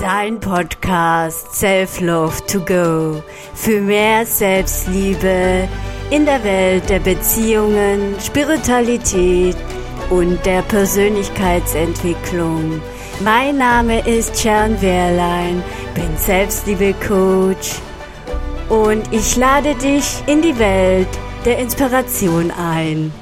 Dein Podcast Self Love to Go für mehr Selbstliebe in der Welt der Beziehungen, Spiritualität und der Persönlichkeitsentwicklung. Mein Name ist Sharon Wehrlein, bin Selbstliebe-Coach und ich lade dich in die Welt der Inspiration ein.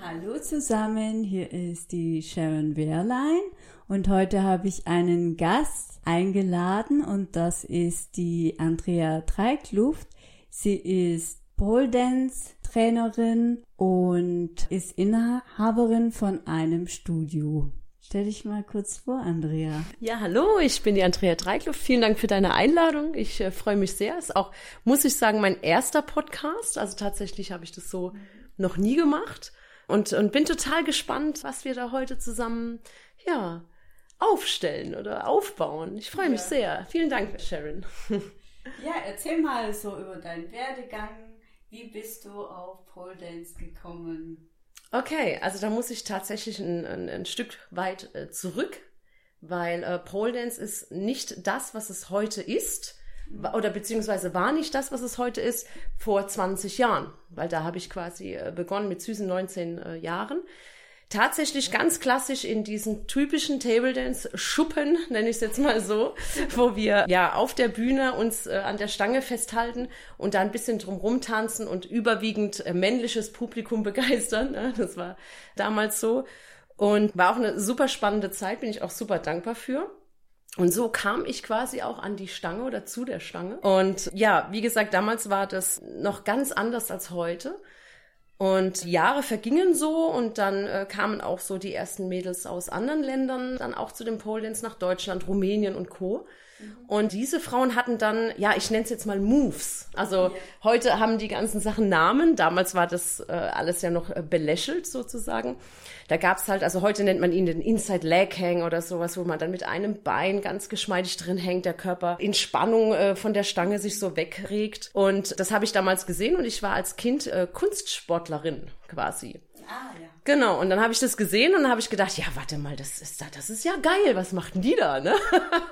Hallo zusammen, hier ist die Sharon Wehrlein und heute habe ich einen Gast eingeladen und das ist die Andrea Dreikluft. Sie ist Pole Dance Trainerin und ist Inhaberin von einem Studio. Stell dich mal kurz vor, Andrea. Ja, hallo, ich bin die Andrea Dreikluft. Vielen Dank für deine Einladung. Ich äh, freue mich sehr. Ist auch, muss ich sagen, mein erster Podcast. Also tatsächlich habe ich das so noch nie gemacht und, und bin total gespannt, was wir da heute zusammen, ja, aufstellen oder aufbauen. Ich freue mich ja. sehr. Vielen Dank, Sharon. Ja, erzähl mal so über deinen Werdegang wie bist du auf Pole Dance gekommen? Okay, also da muss ich tatsächlich ein, ein, ein Stück weit äh, zurück, weil äh, Pole Dance ist nicht das, was es heute ist, oder beziehungsweise war nicht das, was es heute ist, vor 20 Jahren, weil da habe ich quasi äh, begonnen mit süßen 19 äh, Jahren tatsächlich ganz klassisch in diesen typischen Table Dance Schuppen, nenne ich es jetzt mal so, wo wir ja auf der Bühne uns äh, an der Stange festhalten und da ein bisschen drumrum tanzen und überwiegend äh, männliches Publikum begeistern. Ne? Das war damals so und war auch eine super spannende Zeit, bin ich auch super dankbar für. Und so kam ich quasi auch an die Stange oder zu der Stange. Und ja, wie gesagt, damals war das noch ganz anders als heute. Und Jahre vergingen so und dann äh, kamen auch so die ersten Mädels aus anderen Ländern dann auch zu den Pole nach Deutschland, Rumänien und Co. Und diese Frauen hatten dann, ja, ich nenne es jetzt mal Moves. Also heute haben die ganzen Sachen Namen. Damals war das äh, alles ja noch äh, belächelt sozusagen. Da gab's halt, also heute nennt man ihn den Inside Leg Hang oder sowas, wo man dann mit einem Bein ganz geschmeidig drin hängt, der Körper in Spannung äh, von der Stange sich so wegregt. Und das habe ich damals gesehen und ich war als Kind äh, Kunstsportlerin quasi. Ah, ja. Genau, und dann habe ich das gesehen und dann habe ich gedacht, ja, warte mal, das ist da, das ist ja geil, was machten die da, ne?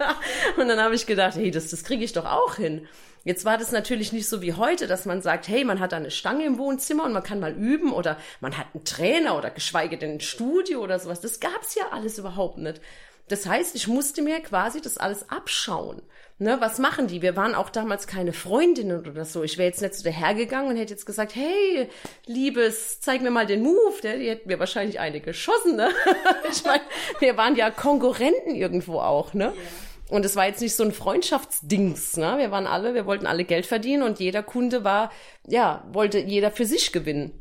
und dann habe ich gedacht, hey, das, das kriege ich doch auch hin. Jetzt war das natürlich nicht so wie heute, dass man sagt, hey, man hat da eine Stange im Wohnzimmer und man kann mal üben oder man hat einen Trainer oder geschweige denn ein Studio oder sowas. Das gab's ja alles überhaupt nicht. Das heißt, ich musste mir quasi das alles abschauen. Ne, was machen die? Wir waren auch damals keine Freundinnen oder so. Ich wäre jetzt nicht zu der hergegangen und hätte jetzt gesagt, hey, Liebes, zeig mir mal den Move. Der, die hätten mir wahrscheinlich eine geschossen. Ne? ich meine, wir waren ja Konkurrenten irgendwo auch. Ne? Yeah. Und es war jetzt nicht so ein Freundschaftsdings, ne? Wir waren alle, wir wollten alle Geld verdienen und jeder Kunde war, ja, wollte jeder für sich gewinnen.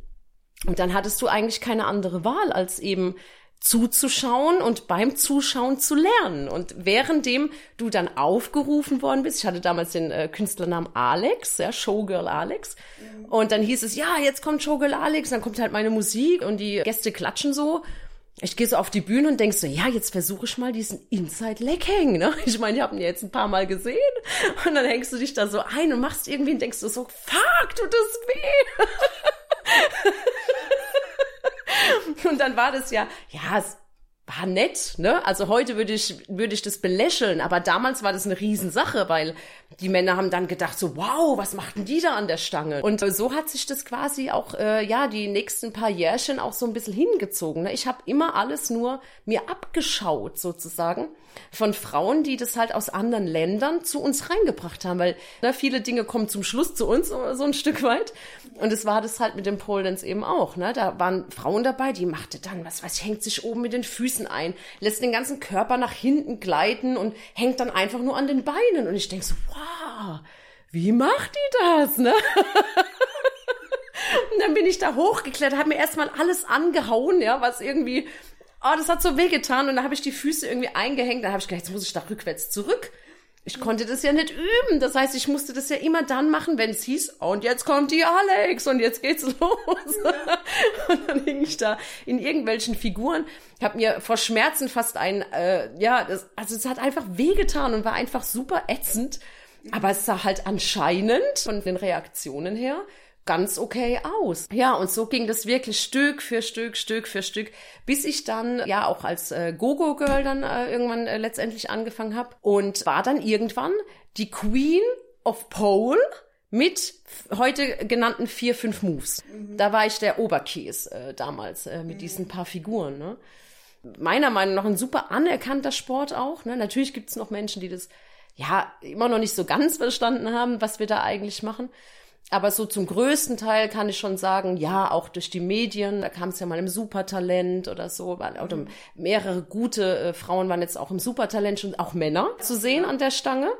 Und dann hattest du eigentlich keine andere Wahl, als eben zuzuschauen und beim Zuschauen zu lernen. Und währenddem du dann aufgerufen worden bist, ich hatte damals den äh, Künstlernamen Alex, ja, Showgirl Alex, mhm. und dann hieß es, ja, jetzt kommt Showgirl Alex, dann kommt halt meine Musik und die Gäste klatschen so ich gehe so auf die Bühne und denk so, ja, jetzt versuche ich mal diesen Inside Leg Hang, ne? Ich meine, ich habe ihn jetzt ein paar Mal gesehen und dann hängst du dich da so ein und machst irgendwie und denkst du so, fuck, tut das weh. und dann war das ja, ja, es war nett, ne? Also heute würde ich, würde ich das belächeln, aber damals war das eine Riesensache, weil die Männer haben dann gedacht so, wow, was machten die da an der Stange? Und so hat sich das quasi auch, äh, ja, die nächsten paar Jährchen auch so ein bisschen hingezogen. Ne? Ich habe immer alles nur mir abgeschaut sozusagen von Frauen, die das halt aus anderen Ländern zu uns reingebracht haben, weil ne, viele Dinge kommen zum Schluss zu uns so, ein Stück weit. Und es war das halt mit dem Pole eben auch. Ne? Da waren Frauen dabei, die machte dann, was weiß ich, hängt sich oben mit den Füßen ein, lässt den ganzen Körper nach hinten gleiten und hängt dann einfach nur an den Beinen. Und ich denk so, wow, wie macht die das, ne? Und dann bin ich da hochgeklettert, habe mir erstmal alles angehauen, ja, was irgendwie, oh, das hat so wehgetan. Und da habe ich die Füße irgendwie eingehängt. Dann habe ich gedacht, jetzt muss ich da rückwärts zurück. Ich konnte das ja nicht üben. Das heißt, ich musste das ja immer dann machen, wenn es hieß, und jetzt kommt die Alex und jetzt geht's los. Ja. Und dann hing ich da in irgendwelchen Figuren, habe mir vor Schmerzen fast ein, äh, ja, das, also es hat einfach wehgetan und war einfach super ätzend. Aber es sah halt anscheinend von den Reaktionen her ganz okay aus. Ja, und so ging das wirklich Stück für Stück, Stück für Stück, bis ich dann ja auch als äh, Gogo-Girl dann äh, irgendwann äh, letztendlich angefangen habe und war dann irgendwann die Queen of Pole mit heute genannten vier, fünf Moves. Mhm. Da war ich der Oberkäse äh, damals äh, mit mhm. diesen paar Figuren. Ne? Meiner Meinung nach ein super anerkannter Sport auch. Ne? Natürlich gibt es noch Menschen, die das ja immer noch nicht so ganz verstanden haben, was wir da eigentlich machen. Aber so zum größten Teil kann ich schon sagen, ja, auch durch die Medien, da kam es ja mal im Supertalent oder so, oder mhm. mehrere gute äh, Frauen waren jetzt auch im Supertalent schon, auch Männer zu sehen an der Stange.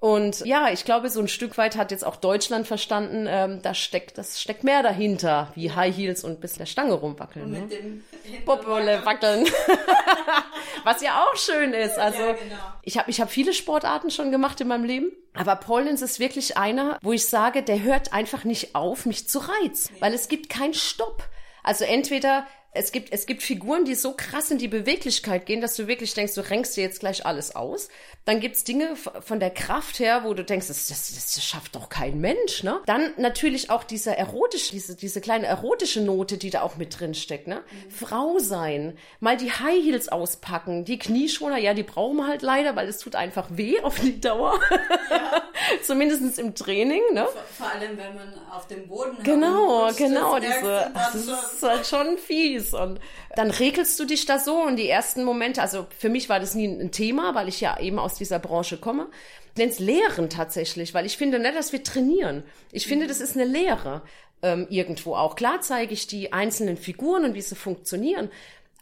Und ja, ich glaube, so ein Stück weit hat jetzt auch Deutschland verstanden, ähm, da steckt, das steckt mehr dahinter, wie High Heels und bis der Stange rumwackeln. Und mit ne? dem Popole wackeln. Was ja auch schön ist. Also ja, genau. ich habe ich hab viele Sportarten schon gemacht in meinem Leben. Aber Polens ist wirklich einer, wo ich sage, der hört einfach nicht auf, mich zu reizen. Weil es gibt keinen Stopp. Also entweder es gibt, es gibt Figuren, die so krass in die Beweglichkeit gehen, dass du wirklich denkst, du renkst dir jetzt gleich alles aus. Dann gibt's Dinge von der Kraft her, wo du denkst, das, das, das schafft doch kein Mensch, ne? Dann natürlich auch diese erotische, diese, diese kleine erotische Note, die da auch mit drin steckt, ne? Mhm. Frau sein, mal die High Heels auspacken, die Knieschoner, ja, die brauchen wir halt leider, weil es tut einfach weh auf die Dauer. Ja. Zumindest im Training, ne? Vor, vor, allem, wenn man auf dem Boden Genau, genau, diese, das ist halt schon fies. Und dann regelst du dich da so und die ersten Momente, also für mich war das nie ein Thema, weil ich ja eben aus dieser Branche komme. Nenn's Lehren tatsächlich, weil ich finde nicht, dass wir trainieren. Ich finde, das ist eine Lehre ähm, irgendwo auch. Klar zeige ich die einzelnen Figuren und wie sie funktionieren.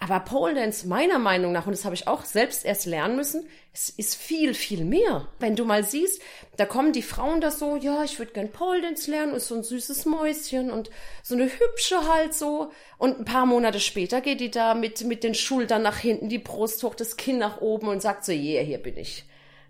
Aber Pole Dance, meiner Meinung nach, und das habe ich auch selbst erst lernen müssen, es ist viel, viel mehr. Wenn du mal siehst, da kommen die Frauen da so, ja, ich würde gern Pole Dance lernen, ist so ein süßes Mäuschen und so eine hübsche halt so. Und ein paar Monate später geht die da mit, mit den Schultern nach hinten, die Brust hoch, das Kinn nach oben und sagt so, yeah, hier bin ich.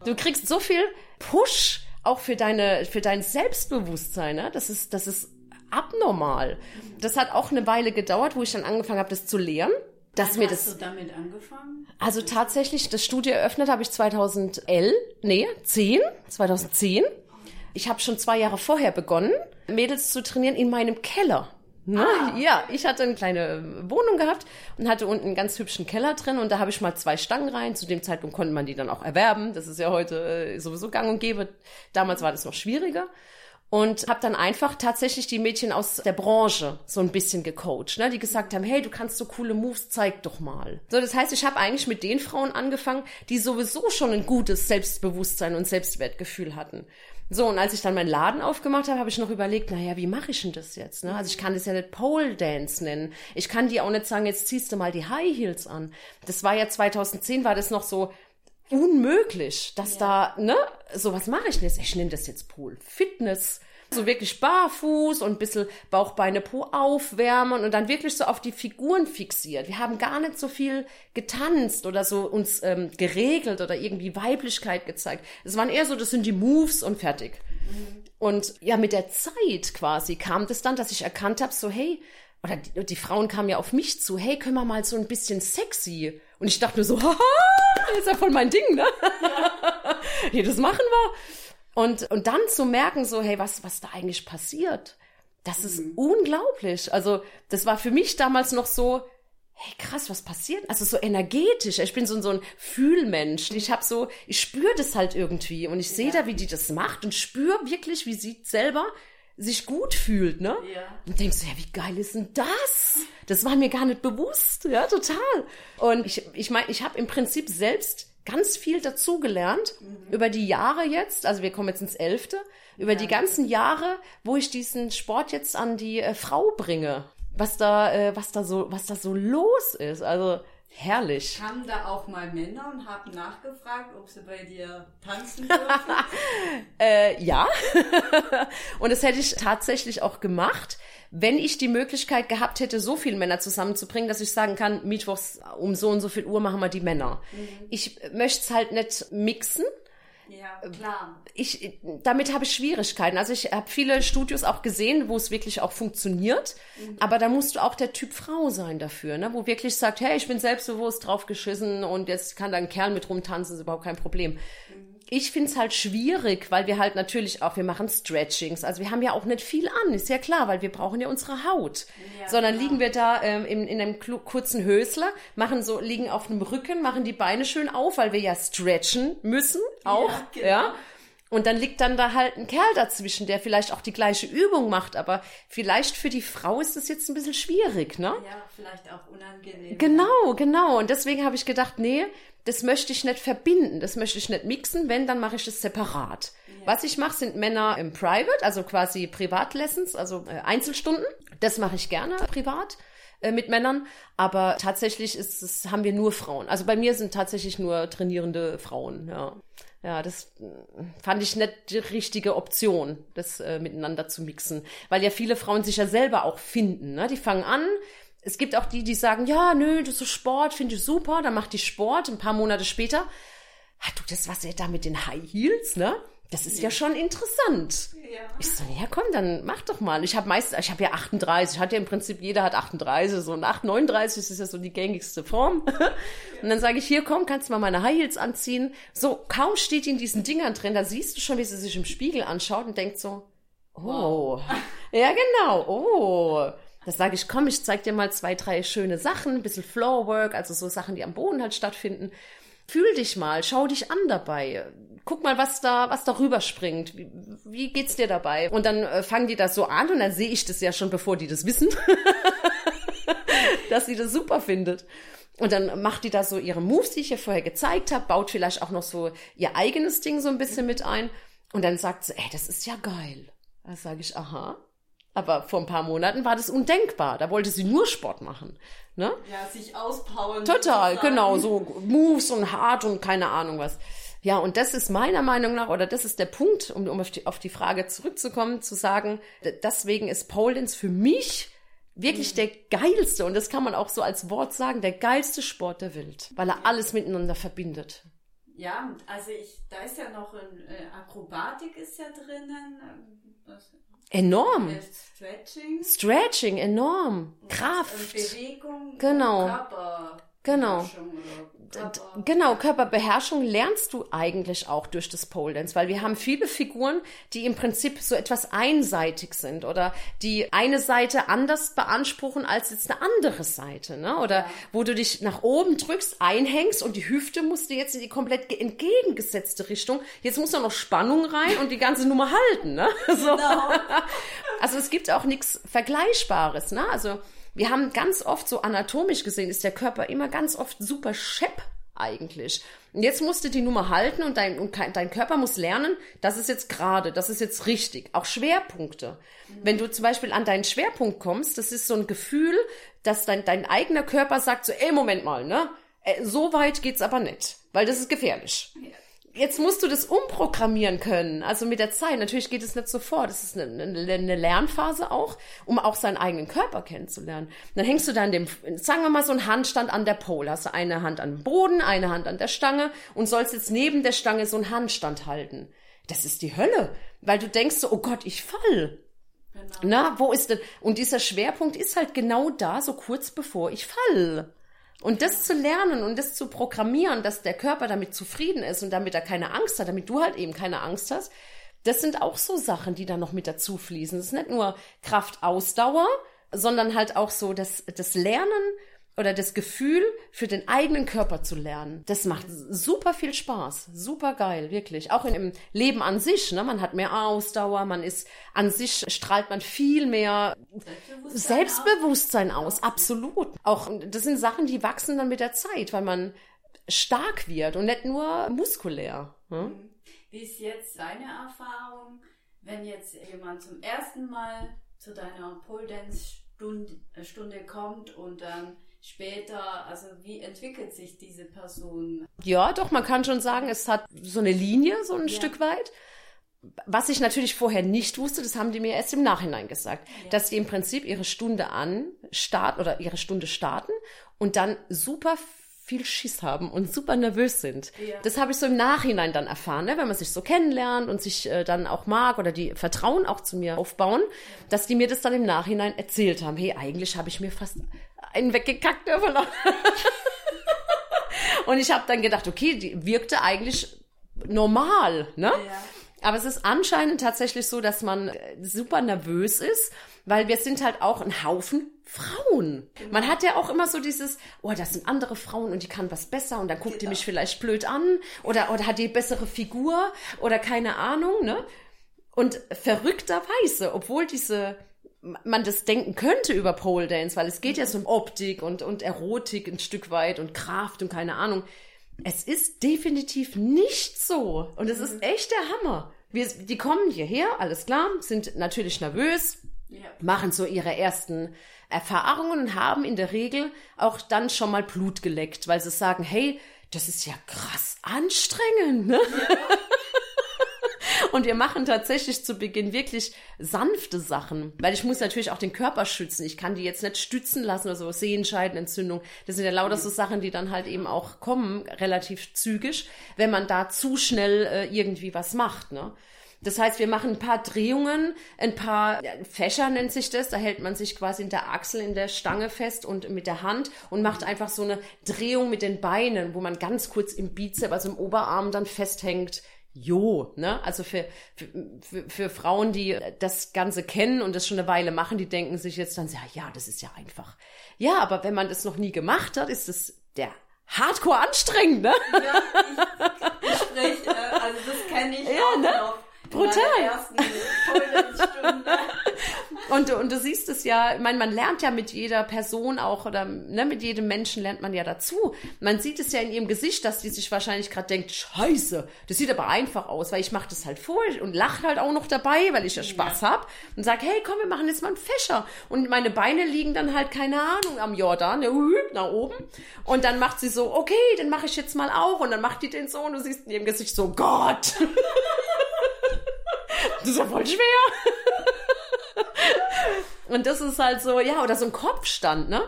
Du kriegst so viel Push auch für deine, für dein Selbstbewusstsein, ne? Das ist, das ist abnormal. Das hat auch eine Weile gedauert, wo ich dann angefangen habe, das zu lernen dass Wann mir hast das. du damit angefangen? Also tatsächlich, das Studio eröffnet habe ich 2011, nee, 10, 2010. Ich habe schon zwei Jahre vorher begonnen, Mädels zu trainieren in meinem Keller. Ne? Ah. Ja, ich hatte eine kleine Wohnung gehabt und hatte unten einen ganz hübschen Keller drin und da habe ich mal zwei Stangen rein. Zu dem Zeitpunkt konnte man die dann auch erwerben. Das ist ja heute äh, sowieso gang und gäbe. Damals war das noch schwieriger und habe dann einfach tatsächlich die Mädchen aus der Branche so ein bisschen gecoacht, ne? die gesagt haben, hey, du kannst so coole Moves, zeig doch mal. So, das heißt, ich habe eigentlich mit den Frauen angefangen, die sowieso schon ein gutes Selbstbewusstsein und Selbstwertgefühl hatten. So, und als ich dann meinen Laden aufgemacht habe, habe ich noch überlegt, naja, wie mache ich denn das jetzt? Ne? Also ich kann das ja nicht Pole Dance nennen. Ich kann die auch nicht sagen, jetzt ziehst du mal die High Heels an. Das war ja 2010, war das noch so, unmöglich, dass ja. da, ne, so was mache ich denn jetzt? Ich nenne das jetzt Pol Fitness. So wirklich barfuß und ein bisschen Bauchbeine Po aufwärmen und dann wirklich so auf die Figuren fixiert. Wir haben gar nicht so viel getanzt oder so uns ähm, geregelt oder irgendwie Weiblichkeit gezeigt. Es waren eher so, das sind die Moves und fertig. Mhm. Und ja, mit der Zeit quasi kam das dann, dass ich erkannt habe, so hey, oder die, die Frauen kamen ja auf mich zu, hey, können wir mal so ein bisschen sexy? Und ich dachte mir so, haha, das ist ja voll mein Ding, ne? Ja. hey, das machen wir. Und, und dann zu merken, so, hey, was, was da eigentlich passiert, das ist mhm. unglaublich. Also, das war für mich damals noch so, hey, krass, was passiert? Also so energetisch. Ich bin so, so ein Fühlmensch. Ich habe so, ich spüre das halt irgendwie und ich sehe ja. da, wie die das macht und spüre wirklich, wie sie selber sich gut fühlt, ne? Ja. Und denkst du, ja, wie geil ist denn das? Das war mir gar nicht bewusst, ja, total. Und ich, ich meine, ich habe im Prinzip selbst ganz viel dazugelernt mhm. über die Jahre jetzt, also wir kommen jetzt ins Elfte, über ja. die ganzen Jahre, wo ich diesen Sport jetzt an die äh, Frau bringe, was da, äh, was da so, was da so los ist. Also Herrlich. Kamen da auch mal Männer und haben nachgefragt, ob sie bei dir tanzen dürfen? äh, ja. und das hätte ich tatsächlich auch gemacht, wenn ich die Möglichkeit gehabt hätte, so viele Männer zusammenzubringen, dass ich sagen kann, Mittwochs um so und so viel Uhr machen wir die Männer. Mhm. Ich möchte es halt nicht mixen. Ja, klar. Ich, damit habe ich Schwierigkeiten. Also ich habe viele Studios auch gesehen, wo es wirklich auch funktioniert. Mhm. Aber da musst du auch der Typ Frau sein dafür, ne? wo wirklich sagt, hey, ich bin selbstbewusst draufgeschissen und jetzt kann da ein Kerl mit rumtanzen, ist überhaupt kein Problem. Mhm. Ich find's halt schwierig, weil wir halt natürlich auch, wir machen Stretchings. Also wir haben ja auch nicht viel an, ist ja klar, weil wir brauchen ja unsere Haut. Ja, Sondern genau. liegen wir da ähm, in, in einem kurzen Hösler, machen so, liegen auf einem Rücken, machen die Beine schön auf, weil wir ja stretchen müssen auch. Ja, genau. ja. Und dann liegt dann da halt ein Kerl dazwischen, der vielleicht auch die gleiche Übung macht, aber vielleicht für die Frau ist das jetzt ein bisschen schwierig, ne? Ja, vielleicht auch unangenehm. Genau, genau. Und deswegen habe ich gedacht, nee, das möchte ich nicht verbinden, das möchte ich nicht mixen. Wenn, dann mache ich es separat. Was ich mache, sind Männer im Private, also quasi Privatlessons, also äh, Einzelstunden. Das mache ich gerne privat äh, mit Männern. Aber tatsächlich ist es, haben wir nur Frauen. Also bei mir sind tatsächlich nur trainierende Frauen, ja. Ja, das äh, fand ich nicht die richtige Option, das äh, miteinander zu mixen. Weil ja viele Frauen sich ja selber auch finden. Ne? Die fangen an. Es gibt auch die, die sagen, ja, nö, das ist Sport, finde ich super. Dann macht die Sport. Ein paar Monate später, ah, du, das was ihr da mit den High Heels, ne? Das ist ja schon interessant. Ja. Ich so, ja komm, dann mach doch mal. Ich habe meist, ich habe ja 38, hat ja im Prinzip jeder hat 38, so und 8, 39 ist ja so die gängigste Form. Und dann sage ich, hier komm, kannst du mal meine High Heels anziehen. So, kaum steht die in diesen Dingern drin, da siehst du schon, wie sie sich im Spiegel anschaut und denkt so, oh, ja genau, oh. Das sage ich, komm, ich zeig dir mal zwei, drei schöne Sachen, ein bisschen Floorwork, also so Sachen, die am Boden halt stattfinden. Fühl dich mal, schau dich an dabei. Guck mal, was da, was da rüberspringt. Wie, wie geht's dir dabei? Und dann äh, fangen die das so an und dann sehe ich das ja schon, bevor die das wissen, dass sie das super findet. Und dann macht die da so ihre Moves, die ich ihr vorher gezeigt habe, baut vielleicht auch noch so ihr eigenes Ding so ein bisschen mit ein. Und dann sagt sie, ey, das ist ja geil. Da sage ich, aha. Aber vor ein paar Monaten war das undenkbar. Da wollte sie nur Sport machen. Ne? Ja, sich auspowern. Total, sozusagen. genau, so Moves und hart und keine Ahnung was. Ja, und das ist meiner Meinung nach, oder das ist der Punkt, um, um auf, die, auf die Frage zurückzukommen, zu sagen, deswegen ist Pole Dance für mich wirklich der geilste, und das kann man auch so als Wort sagen, der geilste Sport der Welt, weil er alles miteinander verbindet. Ja, also ich, da ist ja noch ein äh, Akrobatik ist ja drinnen. ähm, Was, Enorm. äh, Stretching. Stretching, enorm. Und Kraft. Bewegung. Genau. Körper. Genau. Körper. Genau, Körperbeherrschung lernst du eigentlich auch durch das Pole Dance, weil wir haben viele Figuren, die im Prinzip so etwas einseitig sind oder die eine Seite anders beanspruchen als jetzt eine andere Seite, ne? Oder wo du dich nach oben drückst, einhängst und die Hüfte musst du jetzt in die komplett ge- entgegengesetzte Richtung. Jetzt muss da noch Spannung rein und die ganze Nummer halten, ne? So. Also es gibt auch nichts Vergleichbares, ne? Also wir haben ganz oft so anatomisch gesehen, ist der Körper immer ganz oft super schepp eigentlich. Und jetzt musst du die Nummer halten und dein, und dein Körper muss lernen, das ist jetzt gerade, das ist jetzt richtig. Auch Schwerpunkte. Wenn du zum Beispiel an deinen Schwerpunkt kommst, das ist so ein Gefühl, dass dein, dein eigener Körper sagt so, ey, Moment mal, ne? Äh, So weit geht's aber nicht, weil das ist gefährlich jetzt musst du das umprogrammieren können, also mit der Zeit. Natürlich geht es nicht sofort. Das ist eine, eine, eine Lernphase auch, um auch seinen eigenen Körper kennenzulernen. Dann hängst du da in dem, sagen wir mal, so einen Handstand an der Pole. Hast du eine Hand am Boden, eine Hand an der Stange und sollst jetzt neben der Stange so einen Handstand halten. Das ist die Hölle, weil du denkst so, oh Gott, ich fall. Genau. Na, wo ist denn? Und dieser Schwerpunkt ist halt genau da, so kurz bevor ich fall. Und das zu lernen und das zu programmieren, dass der Körper damit zufrieden ist und damit er keine Angst hat, damit du halt eben keine Angst hast, das sind auch so Sachen, die da noch mit dazu fließen. Es ist nicht nur Kraftausdauer, sondern halt auch so das, das Lernen oder das Gefühl, für den eigenen Körper zu lernen. Das macht super viel Spaß. Super geil, wirklich. Auch in, im Leben an sich, ne? Man hat mehr Ausdauer, man ist, an sich strahlt man viel mehr Selbstbewusstsein Selbstbewusstsein aus. Absolut. Auch, das sind Sachen, die wachsen dann mit der Zeit, weil man stark wird und nicht nur muskulär. Ne? Wie ist jetzt deine Erfahrung, wenn jetzt jemand zum ersten Mal zu deiner Pole Dance äh, Stunde kommt und dann später, also wie entwickelt sich diese Person? Ja, doch, man kann schon sagen, es hat so eine Linie, so ein Stück weit. Was ich natürlich vorher nicht wusste, das haben die mir erst im Nachhinein gesagt, dass die im Prinzip ihre Stunde an start oder ihre Stunde starten und dann super viel Schiss haben und super nervös sind. Ja. Das habe ich so im Nachhinein dann erfahren, ne? wenn man sich so kennenlernt und sich äh, dann auch mag oder die Vertrauen auch zu mir aufbauen, dass die mir das dann im Nachhinein erzählt haben. Hey, eigentlich habe ich mir fast einen weggekackt. verloren. Und ich habe dann gedacht, okay, die wirkte eigentlich normal, ne? Ja. Aber es ist anscheinend tatsächlich so, dass man äh, super nervös ist, weil wir sind halt auch ein Haufen Frauen. Man hat ja auch immer so dieses, oh, das sind andere Frauen und die kann was besser und dann guckt die Genau. mich vielleicht blöd an oder, oder hat die bessere Figur oder keine Ahnung, ne? Und verrückterweise, obwohl diese man das denken könnte über Pole Dance, weil es geht ja so um Optik und, und Erotik ein Stück weit und Kraft und keine Ahnung. Es ist definitiv nicht so. Und es ist echt der Hammer. Wir, die kommen hierher, alles klar, sind natürlich nervös, Ja. machen so ihre ersten Erfahrungen und haben in der Regel auch dann schon mal Blut geleckt, weil sie sagen, hey, das ist ja krass anstrengend, ne? Und wir machen tatsächlich zu Beginn wirklich sanfte Sachen, weil ich muss natürlich auch den Körper schützen. Ich kann die jetzt nicht stützen lassen oder so, Sehenscheidenentzündung. Das sind ja lauter so Sachen, die dann halt eben auch kommen, relativ zügig, wenn man da zu schnell äh, irgendwie was macht, ne? Das heißt, wir machen ein paar Drehungen, ein paar Fächer nennt sich das. Da hält man sich quasi in der Achsel, in der Stange fest und mit der Hand und macht einfach so eine Drehung mit den Beinen, wo man ganz kurz im Bizep, also im Oberarm dann festhängt. Jo, ne? Also für, für, für, für Frauen, die das Ganze kennen und das schon eine Weile machen, die denken sich jetzt dann, ja, ja, das ist ja einfach. Ja, aber wenn man das noch nie gemacht hat, ist es der Hardcore anstrengend, ne? Ja, ich, ich sprich, äh, also das kenne ich Ja, auch ne? noch. Brutal. In meiner ersten Pole-Dance-Stunde. Und, und du siehst es ja, ich meine, man lernt ja mit jeder Person auch oder ne, mit jedem Menschen lernt man ja dazu. Man sieht es ja in ihrem Gesicht, dass die sich wahrscheinlich gerade denkt, scheiße, das sieht aber einfach aus, weil ich mache das halt vor und lache halt auch noch dabei, weil ich ja Spaß hab und sag, hey, komm, wir machen jetzt mal einen Fächer. Und meine Beine liegen dann halt, keine Ahnung, am Jordan, hüp, nach oben. Und dann macht sie so, okay, den mache ich jetzt mal auch. Und dann macht die den so und du siehst in ihrem Gesicht so, Gott. das ist ja voll schwer. Und das ist halt so, ja, oder so ein Kopfstand, ne?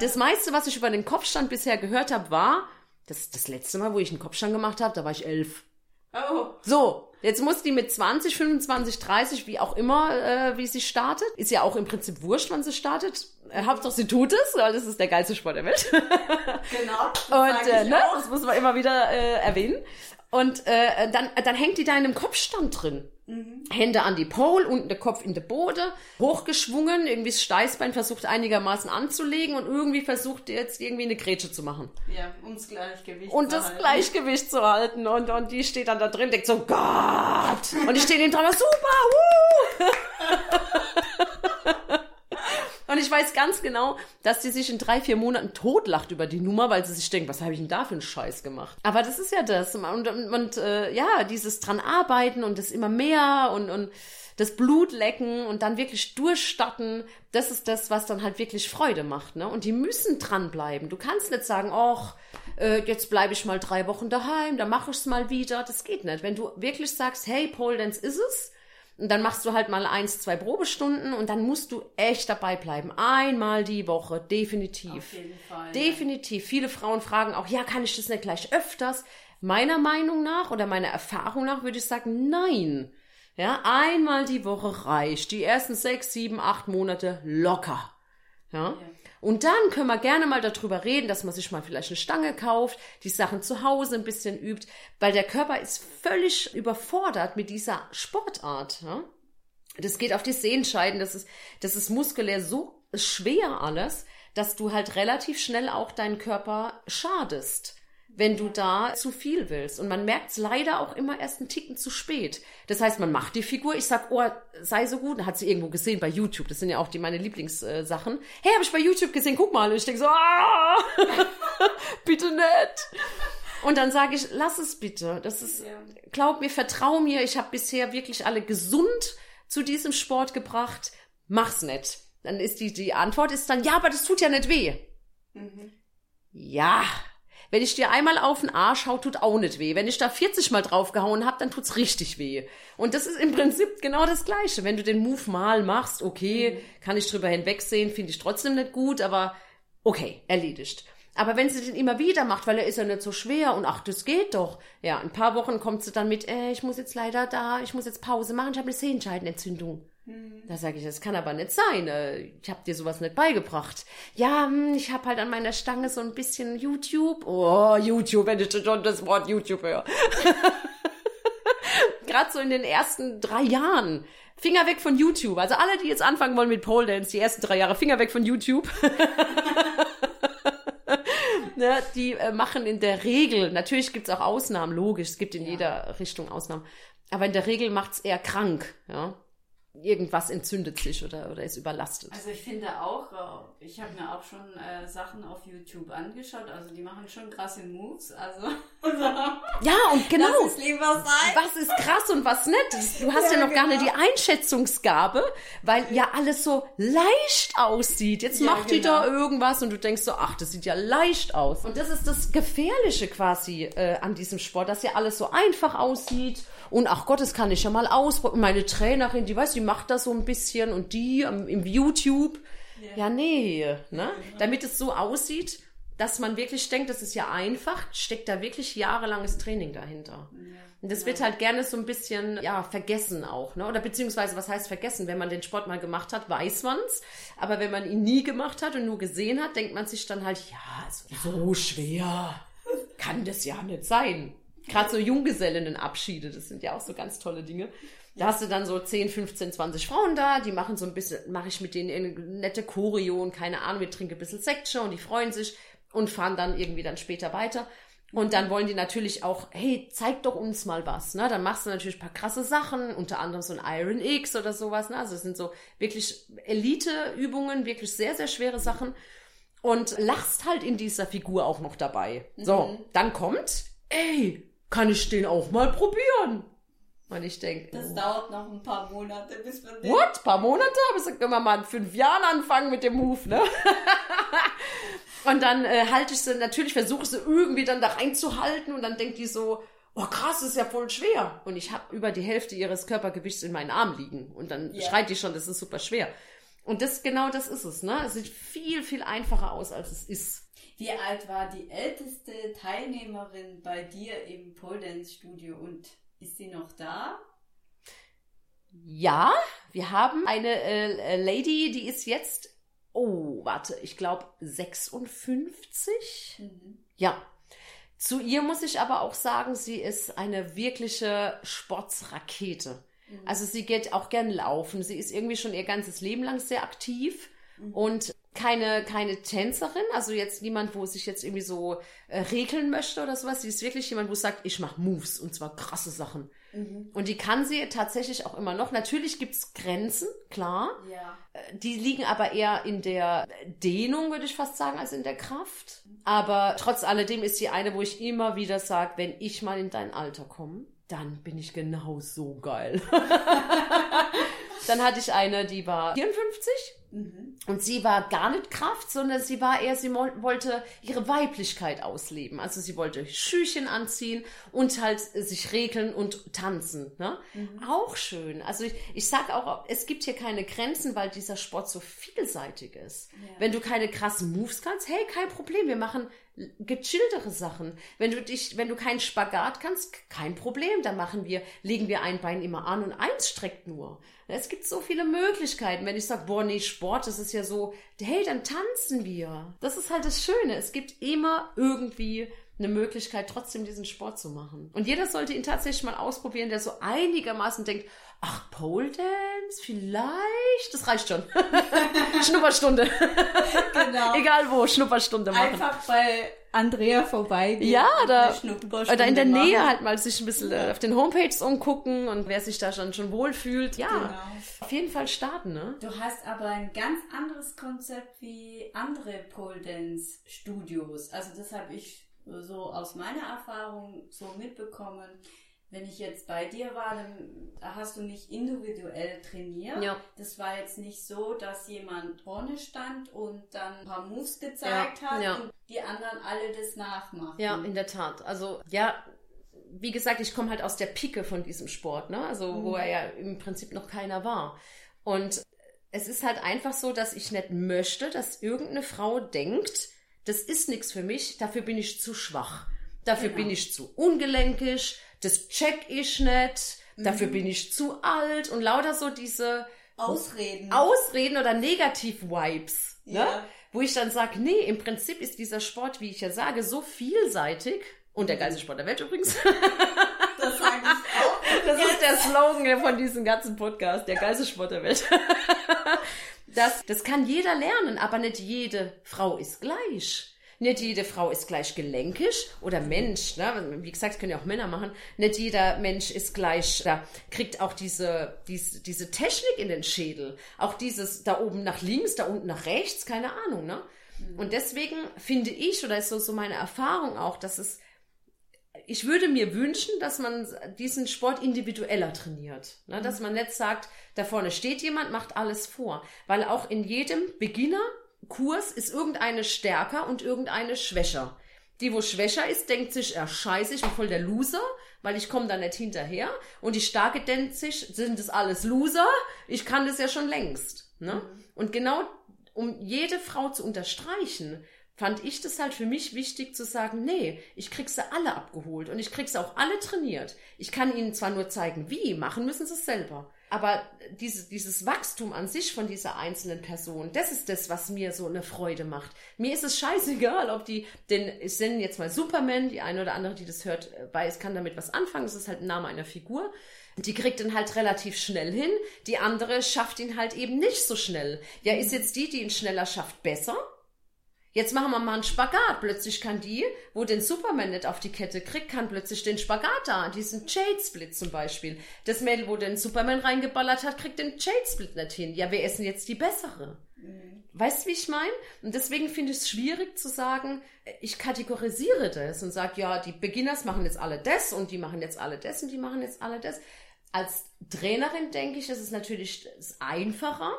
Das meiste, was ich über den Kopfstand bisher gehört habe, war, das, das letzte Mal, wo ich einen Kopfstand gemacht habe, da war ich elf. Oh, So, jetzt muss die mit 20, 25, 30, wie auch immer, äh, wie sie startet. Ist ja auch im Prinzip wurscht, wann sie startet. Äh, Hauptsache sie tut es, weil das ist der geilste Sport der Welt. genau. das Und äh, ne, auch. das muss man immer wieder äh, erwähnen. Und äh, dann, dann hängt die da in einem Kopfstand drin. Hände an die Pole, unten der Kopf in der Bode, hochgeschwungen, irgendwie das Steißbein versucht einigermaßen anzulegen und irgendwie versucht jetzt irgendwie eine Grätsche zu machen. Ja, ums Gleichgewicht. Und zu das halten. Gleichgewicht zu halten. Und, und die steht dann da drin, denkt so, Gott! Und ich stehe neben dran, super, wuh! Und ich weiß ganz genau, dass die sich in drei, vier Monaten totlacht über die Nummer, weil sie sich denkt, was habe ich denn da für einen Scheiß gemacht? Aber das ist ja das. Und, und, und äh, ja, dieses dran arbeiten und das immer mehr und, und das Blut lecken und dann wirklich durchstatten, das ist das, was dann halt wirklich Freude macht. Ne? Und die müssen dranbleiben. Du kannst nicht sagen, ach, äh, jetzt bleibe ich mal drei Wochen daheim, dann mache ich es mal wieder. Das geht nicht. Wenn du wirklich sagst, hey, Pole Dance ist es, und dann machst du halt mal eins, zwei Probestunden und dann musst du echt dabei bleiben. Einmal die Woche, definitiv. Auf jeden Fall. Definitiv. Viele Frauen fragen auch, ja, kann ich das nicht gleich öfters? Meiner Meinung nach oder meiner Erfahrung nach würde ich sagen, nein. Ja, einmal die Woche reicht. Die ersten sechs, sieben, acht Monate locker. Ja. Und dann können wir gerne mal darüber reden, dass man sich mal vielleicht eine Stange kauft, die Sachen zu Hause ein bisschen übt, weil der Körper ist völlig überfordert mit dieser Sportart. Ja? Das geht auf die Sehenscheiden, das ist, das ist muskulär so schwer alles, dass du halt relativ schnell auch deinen Körper schadest, wenn du da zu viel willst. Und man merkt es leider auch immer erst einen Ticken zu spät. Das heißt, man macht die Figur, ich sag, oh, sei so gut, hat sie irgendwo gesehen bei YouTube. Das sind ja auch die meine Lieblingssachen. Hey, habe ich bei YouTube gesehen, guck mal. Und ich denke so, ah, bitte nicht. Und dann sage ich, lass es bitte. Das ist, glaub mir, vertrau mir. Ich habe bisher wirklich alle gesund zu diesem Sport gebracht. Mach's nicht. Dann ist die, die Antwort ist dann, ja, aber das tut ja nicht weh. Ja. Wenn ich dir einmal auf den Arsch hau, tut auch nicht weh. Wenn ich da 40 Mal draufgehauen hab, dann tut's richtig weh. Und das ist im Prinzip genau das Gleiche. Wenn du den Move mal machst, okay, kann ich drüber hinwegsehen, finde ich trotzdem nicht gut, aber okay, erledigt. Aber wenn sie den immer wieder macht, weil er ist ja nicht so schwer und ach, das geht doch. Ja, ein paar Wochen kommt sie dann mit, äh, ich muss jetzt leider da, ich muss jetzt Pause machen, ich habe eine Sehenscheidenentzündung. Da sage ich, das kann aber nicht sein. äh, Ich habe dir sowas nicht beigebracht. Ja, hm, ich habe halt an meiner Stange so ein bisschen YouTube. Oh, YouTube, wenn ich schon das Wort YouTube höre. gerade so in den ersten drei Jahren. Finger weg von YouTube. Also alle, die jetzt anfangen wollen mit Pole Dance, die ersten drei Jahre, Finger weg von YouTube. ne, die äh, machen in der Regel, natürlich gibt's auch Ausnahmen, logisch, es gibt in ja. jeder Richtung Ausnahmen, aber in der Regel macht's eher krank, ja irgendwas entzündet sich oder, oder ist überlastet. Also ich finde auch, äh, ich habe mir auch schon äh, Sachen auf YouTube angeschaut, also die machen schon krasse Moves, also ja und genau, ist lieber sein. was ist krass und was nicht. Du hast ja, ja noch genau. gar nicht die Einschätzungsgabe, weil ja alles so leicht aussieht. Jetzt ja, macht genau. die da genau. irgendwas und du denkst so, ach, das sieht ja leicht aus. Und das ist das Gefährliche quasi äh, an diesem Sport, dass ja alles so einfach aussieht und ach Gott, das kann ich ja mal ausprobieren. Meine Trainerin, die weiß, die macht das so ein bisschen und die im, im YouTube. Yeah. Ja, nee, ne? Damit es so aussieht, dass man wirklich denkt, das ist ja einfach, steckt da wirklich jahrelanges Training dahinter. Ja, und das ja. wird halt gerne so ein bisschen, ja, vergessen auch, ne? Oder beziehungsweise, was heißt vergessen? Wenn man den Sport mal gemacht hat, weiß man's. Aber wenn man ihn nie gemacht hat und nur gesehen hat, denkt man sich dann halt, ja, so, so schwer kann das ja nicht sein. Gerade so Junggesellinnenabschiede, das sind ja auch so ganz tolle Dinge. Da hast du dann so 10, 15, 20 Frauen da, die machen so ein bisschen, mache ich mit denen eine nette Choreo und keine Ahnung, wir trinken ein bisschen Sekt schon und die freuen sich und fahren dann irgendwie dann später weiter. Und dann wollen die natürlich auch, hey, zeig doch uns mal was. Ne? Dann machst du natürlich ein paar krasse Sachen, unter anderem so ein Iron X oder sowas. Ne? Also es sind so wirklich Elite-Übungen, wirklich sehr, sehr schwere Sachen. Und lachst halt in dieser Figur auch noch dabei. So, mhm. dann kommt, ey, kann ich den auch mal probieren? Und ich denke. Das oh. dauert noch ein paar Monate, bis man den. What? Ein paar Monate? Aber so können wir mal in fünf Jahren anfangen mit dem Move, ne? und dann äh, halte ich sie, natürlich versuche sie irgendwie dann da reinzuhalten und dann denkt die so, oh krass, das ist ja voll schwer. Und ich habe über die Hälfte ihres Körpergewichts in meinen Arm liegen. Und dann yeah. schreit die schon, das ist super schwer. Und das, genau das ist es, ne? Es sieht viel, viel einfacher aus, als es ist. Wie alt war die älteste Teilnehmerin bei dir im Pole Dance Studio und ist sie noch da? Ja, wir haben eine äh, Lady, die ist jetzt, oh, warte, ich glaube 56. Mhm. Ja. Zu ihr muss ich aber auch sagen, sie ist eine wirkliche Sportsrakete. Mhm. Also sie geht auch gern laufen. Sie ist irgendwie schon ihr ganzes Leben lang sehr aktiv. Mhm. Und keine, keine Tänzerin, also jetzt niemand, wo sich jetzt irgendwie so äh, regeln möchte oder sowas. Sie ist wirklich jemand, wo sagt, ich mache Moves und zwar krasse Sachen. Mhm. Und die kann sie tatsächlich auch immer noch. Natürlich gibt's Grenzen, klar. Ja. Äh, die liegen aber eher in der Dehnung, würde ich fast sagen, als in der Kraft. Aber trotz alledem ist sie eine, wo ich immer wieder sage, wenn ich mal in dein Alter komme, dann bin ich genau so geil. dann hatte ich eine, die war 54 Mhm. Und sie war gar nicht Kraft, sondern sie war eher, sie wollte ihre Weiblichkeit ausleben. Also sie wollte Schüchen anziehen und halt sich regeln und tanzen. Ne? Mhm. Auch schön. Also ich, ich sag auch, es gibt hier keine Grenzen, weil dieser Sport so vielseitig ist. Ja. Wenn du keine krassen Moves kannst, hey, kein Problem, wir machen gechilltere Sachen. Wenn du dich, wenn du keinen Spagat kannst, kein Problem, dann machen wir, legen wir ein Bein immer an und eins streckt nur. Es gibt so viele Möglichkeiten. Wenn ich sage, boah, nee, Sport, das ist ja so, hey, dann tanzen wir. Das ist halt das Schöne. Es gibt immer irgendwie eine Möglichkeit, trotzdem diesen Sport zu machen. Und jeder sollte ihn tatsächlich mal ausprobieren, der so einigermaßen denkt, ach, Pole Dance, vielleicht, das reicht schon. Schnupperstunde. Genau. Egal wo, Schnupperstunde machen. Einfach bei Andrea vorbeigehen. Ja, oder, oder in der machen. Nähe halt mal sich ein bisschen ja. auf den Homepages umgucken und wer sich da schon, schon wohlfühlt. Ja, genau. auf jeden Fall starten, ne? Du hast aber ein ganz anderes Konzept wie andere Pole Dance Studios. Also das habe ich so aus meiner Erfahrung so mitbekommen wenn ich jetzt bei dir war, dann hast du mich individuell trainiert. Ja. Das war jetzt nicht so, dass jemand vorne stand und dann ein paar Moves gezeigt ja. hat ja. und die anderen alle das nachmachen. Ja, in der Tat. Also ja, wie gesagt, ich komme halt aus der Pike von diesem Sport, ne? Also mhm. wo er ja im Prinzip noch keiner war. Und es ist halt einfach so, dass ich nicht möchte, dass irgendeine Frau denkt, das ist nichts für mich, dafür bin ich zu schwach. Dafür genau. bin ich zu ungelenkig, das check ich nicht, dafür mhm. bin ich zu alt und lauter so diese Ausreden. Ausreden oder Negativ-Vibes. Ne? Ja. Wo ich dann sage, nee, im Prinzip ist dieser Sport, wie ich ja sage, so vielseitig und der geilste Sport der Welt übrigens. Das sage ich auch Das ist der Slogan von diesem ganzen Podcast, der geilste Sport der Welt. Das, das kann jeder lernen, aber nicht jede Frau ist gleich. Nicht jede Frau ist gleich gelenkig oder Mensch, ne? wie gesagt, können ja auch Männer machen. Nicht jeder Mensch ist gleich, da kriegt auch diese, diese, diese Technik in den Schädel. Auch dieses da oben nach links, da unten nach rechts, keine Ahnung, ne? Und deswegen finde ich, oder ist so, so meine Erfahrung auch, dass es ich würde mir wünschen, dass man diesen Sport individueller trainiert. Ne? Dass man nicht sagt, da vorne steht jemand, macht alles vor. Weil auch in jedem Beginner-Kurs ist irgendeine stärker und irgendeine schwächer. Die, wo schwächer ist, denkt sich, ja, scheiße, ich bin voll der Loser, weil ich komme da nicht hinterher. Und die starke denkt sich, sind das alles Loser? Ich kann das ja schon längst. Ne? Mhm. Und genau um jede Frau zu unterstreichen, fand ich das halt für mich wichtig zu sagen, nee, ich krieg sie alle abgeholt und ich krieg sie auch alle trainiert. Ich kann ihnen zwar nur zeigen, wie, machen müssen sie es selber. Aber diese, dieses Wachstum an sich von dieser einzelnen Person, das ist das, was mir so eine Freude macht. Mir ist es scheißegal, ob die, denn ich nenne jetzt mal Superman, die eine oder andere, die das hört, weiß, kann damit was anfangen. Das ist halt ein Name einer Figur. Die kriegt ihn halt relativ schnell hin. Die andere schafft ihn halt eben nicht so schnell. Ja, ist jetzt die, die ihn schneller schafft, besser? Jetzt machen wir mal einen Spagat. Plötzlich kann die, wo den Superman nicht auf die Kette kriegt, kann plötzlich den Spagat da, diesen Jade Split zum Beispiel. Das Mädel, wo den Superman reingeballert hat, kriegt den Jade Split nicht hin. Ja, wer ist denn jetzt die bessere? Mhm. Weißt du, wie ich meine? Und deswegen finde ich es schwierig zu sagen, ich kategorisiere das und sage, ja, die Beginners machen jetzt alle das und die machen jetzt alle das und die machen jetzt alle das. Als Trainerin denke ich, ist es natürlich einfacher,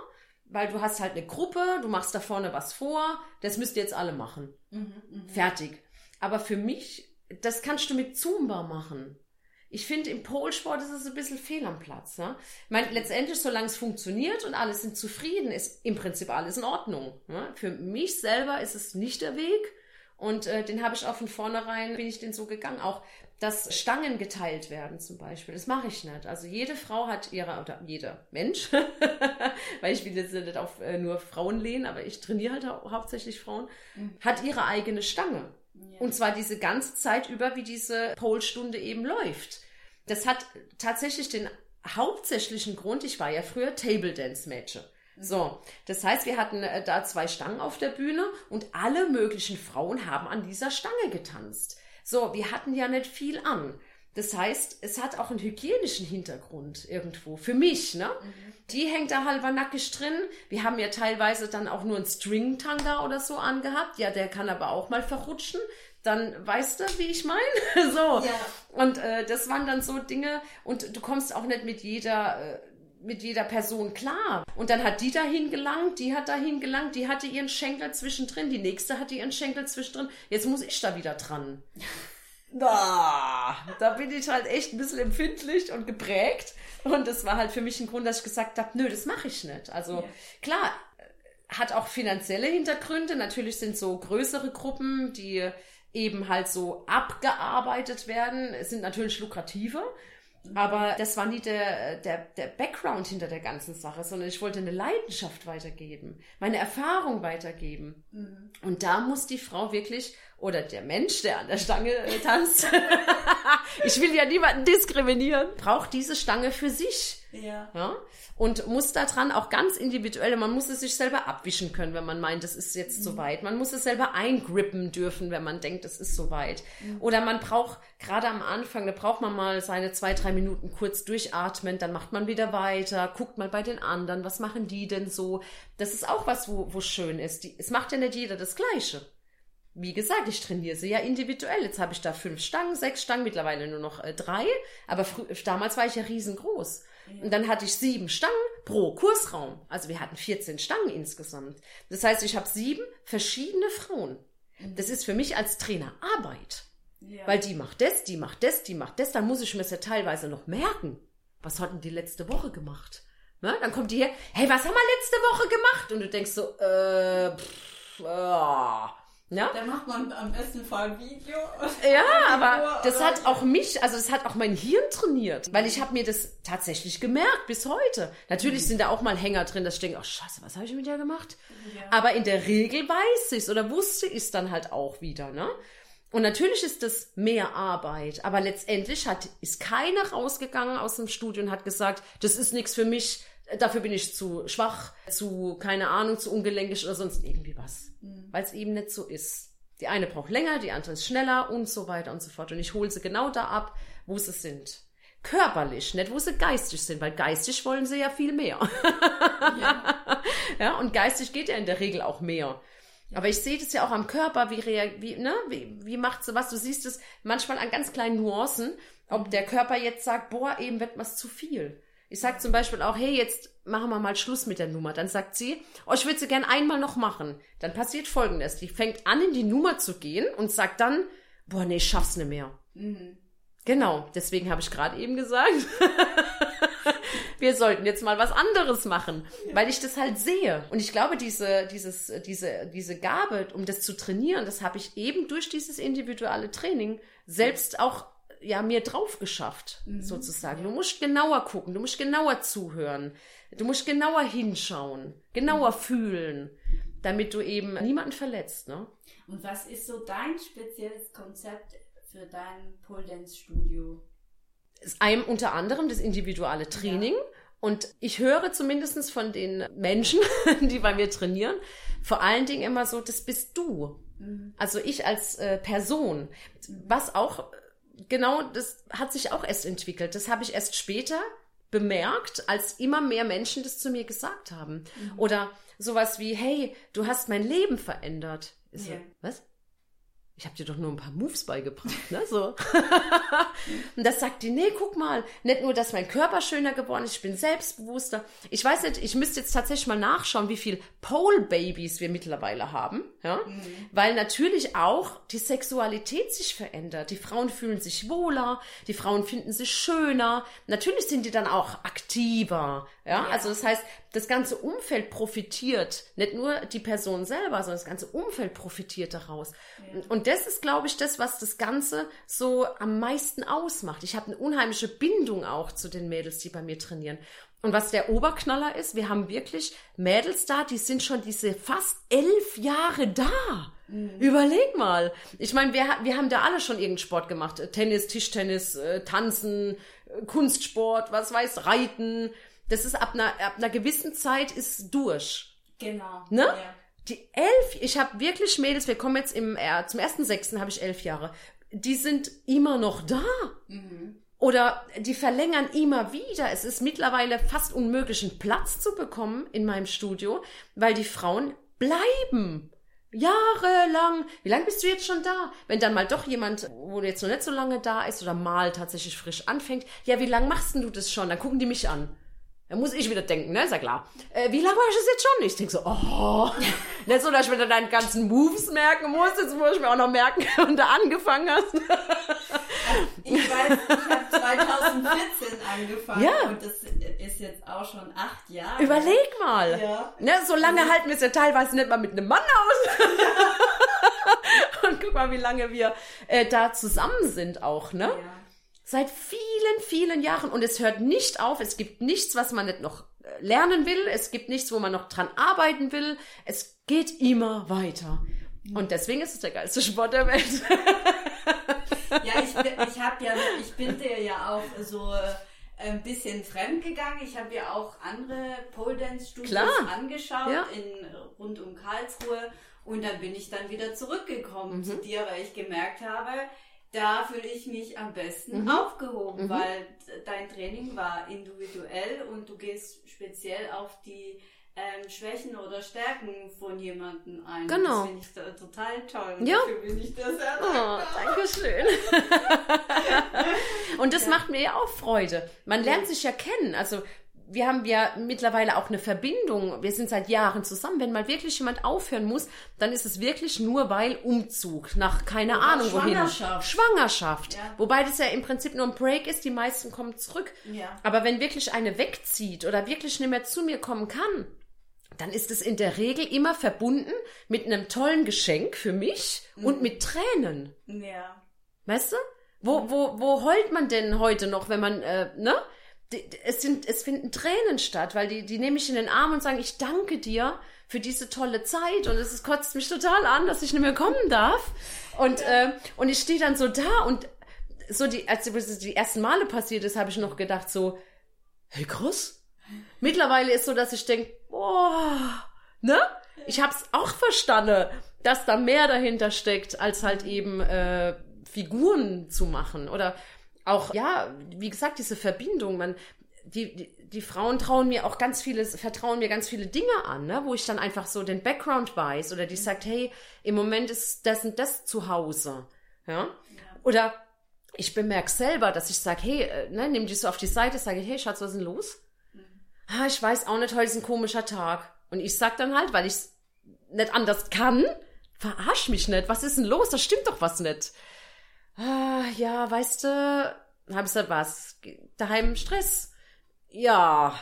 weil du hast halt eine Gruppe, du machst da vorne was vor, das müsst ihr jetzt alle machen. Mhm, mh. Fertig. Aber für mich, das kannst du mit Zumba machen. Ich finde, im Polsport ist es ein bisschen fehl am Platz. Ne? Ich meine, letztendlich, solange es funktioniert und alle sind zufrieden, ist im Prinzip alles in Ordnung. Ne? Für mich selber ist es nicht der Weg. Und äh, den habe ich auch von vornherein, bin ich den so gegangen. Auch dass Stangen geteilt werden zum Beispiel. Das mache ich nicht. Also jede Frau hat ihre, oder jeder Mensch, weil ich will jetzt nicht auf äh, nur Frauen lehnen, aber ich trainiere halt hau hauptsächlich Frauen, mhm. hat ihre eigene Stange. Ja. Und zwar diese ganze Zeit über, wie diese Polstunde eben läuft. Das hat tatsächlich den hauptsächlichen Grund, ich war ja früher Table Dance Mädchen. Mhm. So, das heißt, wir hatten äh, da zwei Stangen auf der Bühne und alle möglichen Frauen haben an dieser Stange getanzt. So, wir hatten ja nicht viel an. Das heißt, es hat auch einen hygienischen Hintergrund irgendwo. Für mich, ne? Mhm. Die hängt da halber nackig drin. Wir haben ja teilweise dann auch nur einen String-Tanga oder so angehabt. Ja, der kann aber auch mal verrutschen. Dann weißt du, wie ich meine? so. Ja. Und äh, das waren dann so Dinge. Und du kommst auch nicht mit jeder. Äh, mit jeder Person klar. Und dann hat die dahin gelangt, die hat dahin gelangt, die hatte ihren Schenkel zwischendrin, die nächste hatte ihren Schenkel zwischendrin. Jetzt muss ich da wieder dran. Da, da bin ich halt echt ein bisschen empfindlich und geprägt. Und das war halt für mich ein Grund, dass ich gesagt habe, nö, das mache ich nicht. Also ja. klar, hat auch finanzielle Hintergründe. Natürlich sind so größere Gruppen, die eben halt so abgearbeitet werden, sind natürlich lukrativer. Aber das war nie der, der, der Background hinter der ganzen Sache, sondern ich wollte eine Leidenschaft weitergeben, meine Erfahrung weitergeben. Mhm. Und da muss die Frau wirklich, oder der Mensch, der an der Stange tanzt, ich will ja niemanden diskriminieren, braucht diese Stange für sich. Ja. ja? Und muss daran auch ganz individuell, man muss es sich selber abwischen können, wenn man meint, es ist jetzt mhm. soweit. Man muss es selber eingrippen dürfen, wenn man denkt, es ist soweit. Mhm. Oder man braucht, gerade am Anfang, da braucht man mal seine zwei, drei Minuten kurz durchatmen, dann macht man wieder weiter, guckt mal bei den anderen, was machen die denn so. Das ist auch was, wo, wo schön ist. Die, es macht ja nicht jeder das Gleiche wie gesagt, ich trainiere sie ja individuell. Jetzt habe ich da fünf Stangen, sechs Stangen, mittlerweile nur noch äh, drei. Aber damals war ich ja riesengroß. Und dann hatte ich sieben Stangen pro Kursraum. Also wir hatten 14 Stangen insgesamt. Das heißt, ich habe sieben verschiedene Frauen. Mhm. Das ist für mich als Trainer Arbeit. Ja. Weil die macht das, die macht das, die macht das. Dann muss ich mir das ja teilweise noch merken. Was hatten die letzte Woche gemacht? Na, dann kommt die her, hey, was haben wir letzte Woche gemacht? Und du denkst so, äh, pff, äh, ja? Da macht man am besten Fall ein Video. Ja, aber das hat auch mich, also das hat auch mein Hirn trainiert, weil ich habe mir das tatsächlich gemerkt bis heute. Natürlich mhm. sind da auch mal Hänger drin, dass ich denke, oh scheiße, was habe ich mit der gemacht? Ja. Aber in der Regel weiß ich es oder wusste ich es dann halt auch wieder, ne? Und natürlich ist das mehr Arbeit, aber letztendlich hat, ist keiner rausgegangen aus dem Studio und hat gesagt, das ist nichts für mich, dafür bin ich zu schwach, zu, keine Ahnung, zu ungelenkig oder sonst irgendwie was. Mhm. Weil es eben nicht so ist. Die eine braucht länger, die andere ist schneller und so weiter und so fort. Und ich hole sie genau da ab, wo sie sind. Körperlich, nicht wo sie geistig sind, weil geistig wollen sie ja viel mehr. Ja, ja und geistig geht ja in der Regel auch mehr. Aber ich sehe das ja auch am Körper, wie, wie, ne, wie, wie macht sie was? Du siehst es manchmal an ganz kleinen Nuancen, ob der Körper jetzt sagt, boah, eben wird was zu viel. Ich sag zum Beispiel auch, hey, jetzt machen wir mal Schluss mit der Nummer. Dann sagt sie, oh, ich würde sie gern einmal noch machen. Dann passiert folgendes. Die fängt an, in die Nummer zu gehen und sagt dann, boah, nee, ich schaff's nicht mehr. Mhm. Genau, deswegen habe ich gerade eben gesagt, wir sollten jetzt mal was anderes machen, weil ich das halt sehe. Und ich glaube, diese, dieses, diese, diese Gabe, um das zu trainieren, das habe ich eben durch dieses individuelle Training selbst auch ja mir drauf geschafft, mhm. sozusagen. Du musst genauer gucken, du musst genauer zuhören, du musst genauer hinschauen, genauer mhm. fühlen, damit du eben niemanden verletzt. Ne? Und was ist so dein spezielles Konzept für dein Pole Dance Studio? Ist einem unter anderem das individuelle Training. Ja. Und ich höre zumindest von den Menschen, die bei mir trainieren, vor allen Dingen immer so, das bist du. Mhm. Also ich als äh, Person. Was auch genau, das hat sich auch erst entwickelt. Das habe ich erst später bemerkt, als immer mehr Menschen das zu mir gesagt haben. Mhm. Oder sowas wie, hey, du hast mein Leben verändert. Ja. So, was? Ich habe dir doch nur ein paar Moves beigebracht, ne? So. und das sagt die, nee, guck mal, nicht nur, dass mein Körper schöner geworden ist, ich bin selbstbewusster. Ich weiß nicht, ich müsste jetzt tatsächlich mal nachschauen, wie viel Pole-Babys wir mittlerweile haben, ja? Mhm. Weil natürlich auch die Sexualität sich verändert. Die Frauen fühlen sich wohler, die Frauen finden sich schöner. Natürlich sind die dann auch aktiver, ja? ja. Also das heißt, das ganze Umfeld profitiert, nicht nur die Person selber, sondern das ganze Umfeld profitiert daraus. Ja. Und das ist, glaube ich, das, was das Ganze so am meisten ausmacht. Ich habe eine unheimliche Bindung auch zu den Mädels, die bei mir trainieren. Und was der Oberknaller ist, wir haben wirklich Mädels da, die sind schon diese fast elf Jahre da. Mhm. Überleg mal. Ich meine, wir, wir haben da alle schon irgendeinen Sport gemacht. Tennis, Tischtennis, äh, Tanzen, äh, Kunstsport, was weiß, Reiten das ist ab einer, ab einer gewissen Zeit ist durch. Genau. Ne? Ja. Die elf, ich habe wirklich Mädels, wir kommen jetzt im, äh, zum ersten sechsten habe ich elf Jahre. Die sind immer noch da. Mhm. Oder die verlängern immer wieder. Es ist mittlerweile fast unmöglich, einen Platz zu bekommen in meinem Studio, weil die Frauen bleiben. Jahrelang. Wie lange bist du jetzt schon da? Wenn dann mal doch jemand, wo jetzt noch nicht so lange da ist oder mal tatsächlich frisch anfängt, ja, wie lange machst denn du das schon? Dann gucken die mich an. Da muss ich wieder denken, ne? Ist ja klar. Äh, wie lange war ich das jetzt schon? Ich denke so, oh. Nicht so, dass ich mir dann deine ganzen Moves merken muss. Jetzt muss ich mir auch noch merken, wann du angefangen hast. ich weiß, ich habe 2014 angefangen ja. und das ist jetzt auch schon acht Jahre. Überleg mal. Ja. Ne, so lange also, halten wir es ja teilweise nicht mal mit einem Mann aus. und guck mal, wie lange wir äh, da zusammen sind auch, ne? Ja. Seit vielen, vielen Jahren. Und es hört nicht auf. Es gibt nichts, was man nicht noch äh, lernen will. Es gibt nichts, wo man noch dran arbeiten will. Es geht immer weiter. Und deswegen ist es der geilste Sport der Welt. ja, ich, ich habe ja, ich bin dir ja auch so äh, ein bisschen fremd gegangen. Ich habe ja auch andere Pole Dance Studios angeschaut ja. in rund um Karlsruhe und dann bin ich dann wieder zurückgekommen mhm. zu dir, weil ich gemerkt habe, da fühle ich mich am besten mhm. aufgehoben, mhm. weil dein Training war individuell und du gehst speziell auf die ähm, Schwächen oder Stärken von jemandem ein. Genau. Das finde ich da total toll. Und ja. Dafür bin ich da sehr oh, danke schön. und das ja. macht mir ja auch Freude. Man lernt ja. sich ja kennen. Also wir haben ja mittlerweile auch eine Verbindung. Wir sind seit Jahren zusammen. Wenn mal wirklich jemand aufhören muss, dann ist es wirklich nur weil Umzug nach keine Oder Ahnung wohin. Schwangerschaft. Schwangerschaft. Ja. Wobei das ja im Prinzip nur ein Break ist. Die meisten kommen zurück. Ja. Aber wenn wirklich eine wegzieht oder wirklich nicht mehr zu mir kommen kann, dann ist es in der Regel immer verbunden mit einem tollen Geschenk für mich mhm. und mit Tränen. Ja. Weißt du? Wo, wo, wo heult man denn heute noch, wenn man, äh, ne? Es sind, es finden Tränen statt, weil die, die nehme ich in den Arm und sagen, ich danke dir für diese tolle Zeit und es kotzt mich total an, dass ich nicht mehr kommen darf. Und, äh, und ich stehe dann so da und so die, als es die ersten Male passiert ist, habe ich noch gedacht so, hey krass. Mittlerweile ist so, dass ich denke, boah, ne? Ich hab's auch verstanden, dass da mehr dahinter steckt, als halt eben äh, Figuren zu machen. Oder auch, ja, wie gesagt, diese Verbindung. Man, die, die, die Frauen trauen mir auch ganz viele, vertrauen mir ganz viele Dinge an, ne? wo ich dann einfach so den Background weiß. Oder die sagt, hey, im Moment ist das und das zu Hause. Ja? Oder ich bemerke selber, dass ich sage, hey, äh, ne, nimm dich so auf die Seite, sage ich, hey Schatz, was ist denn los? Ah, ich weiß auch nicht, heute ist ein komischer Tag. Und ich sag dann halt, weil ich nicht anders kann, verarsch mich nicht, was ist denn los? Da stimmt doch was nicht. Ah, ja, weißt du, hab ich gesagt, was? Daheim Stress? Ja,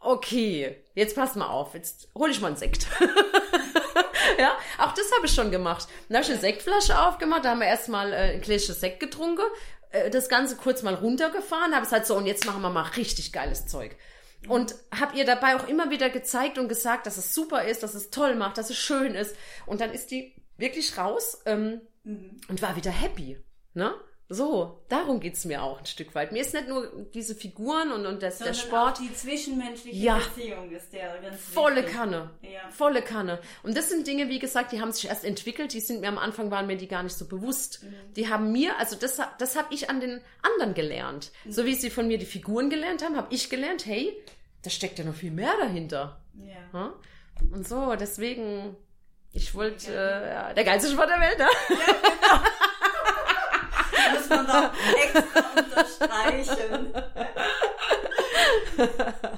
okay. Jetzt pass mal auf, jetzt hol ich mal einen Sekt. ja, auch das habe ich schon gemacht. Dann habe ich eine Sektflasche aufgemacht, da haben wir erstmal äh, ein Gläschen Sekt getrunken, äh, das Ganze kurz mal runtergefahren, habe es halt so, und jetzt machen wir mal richtig geiles Zeug. Und habe ihr dabei auch immer wieder gezeigt und gesagt, dass es super ist, dass es toll macht, dass es schön ist. Und dann ist die wirklich raus ähm, mhm. und war wieder happy. Ne? So, darum geht's mir auch ein Stück weit. Mir ist nicht nur diese Figuren und, und das, der Sport. Auch die zwischenmenschliche ja, Beziehung ist der ganz Volle wichtig. Kanne. Ja. Volle Kanne. Und das sind Dinge, wie gesagt, die haben sich erst entwickelt, die sind mir am Anfang waren mir die gar nicht so bewusst. Mhm. Die haben mir, also das, das habe ich an den anderen gelernt. Mhm. So wie sie von mir die Figuren gelernt haben, habe ich gelernt, hey, da steckt ja noch viel mehr dahinter. Ja. Und so, deswegen, ich wollte, äh, der geilste Sport der Welt, ne? Ja, genau. muss man da extra unterstreichen.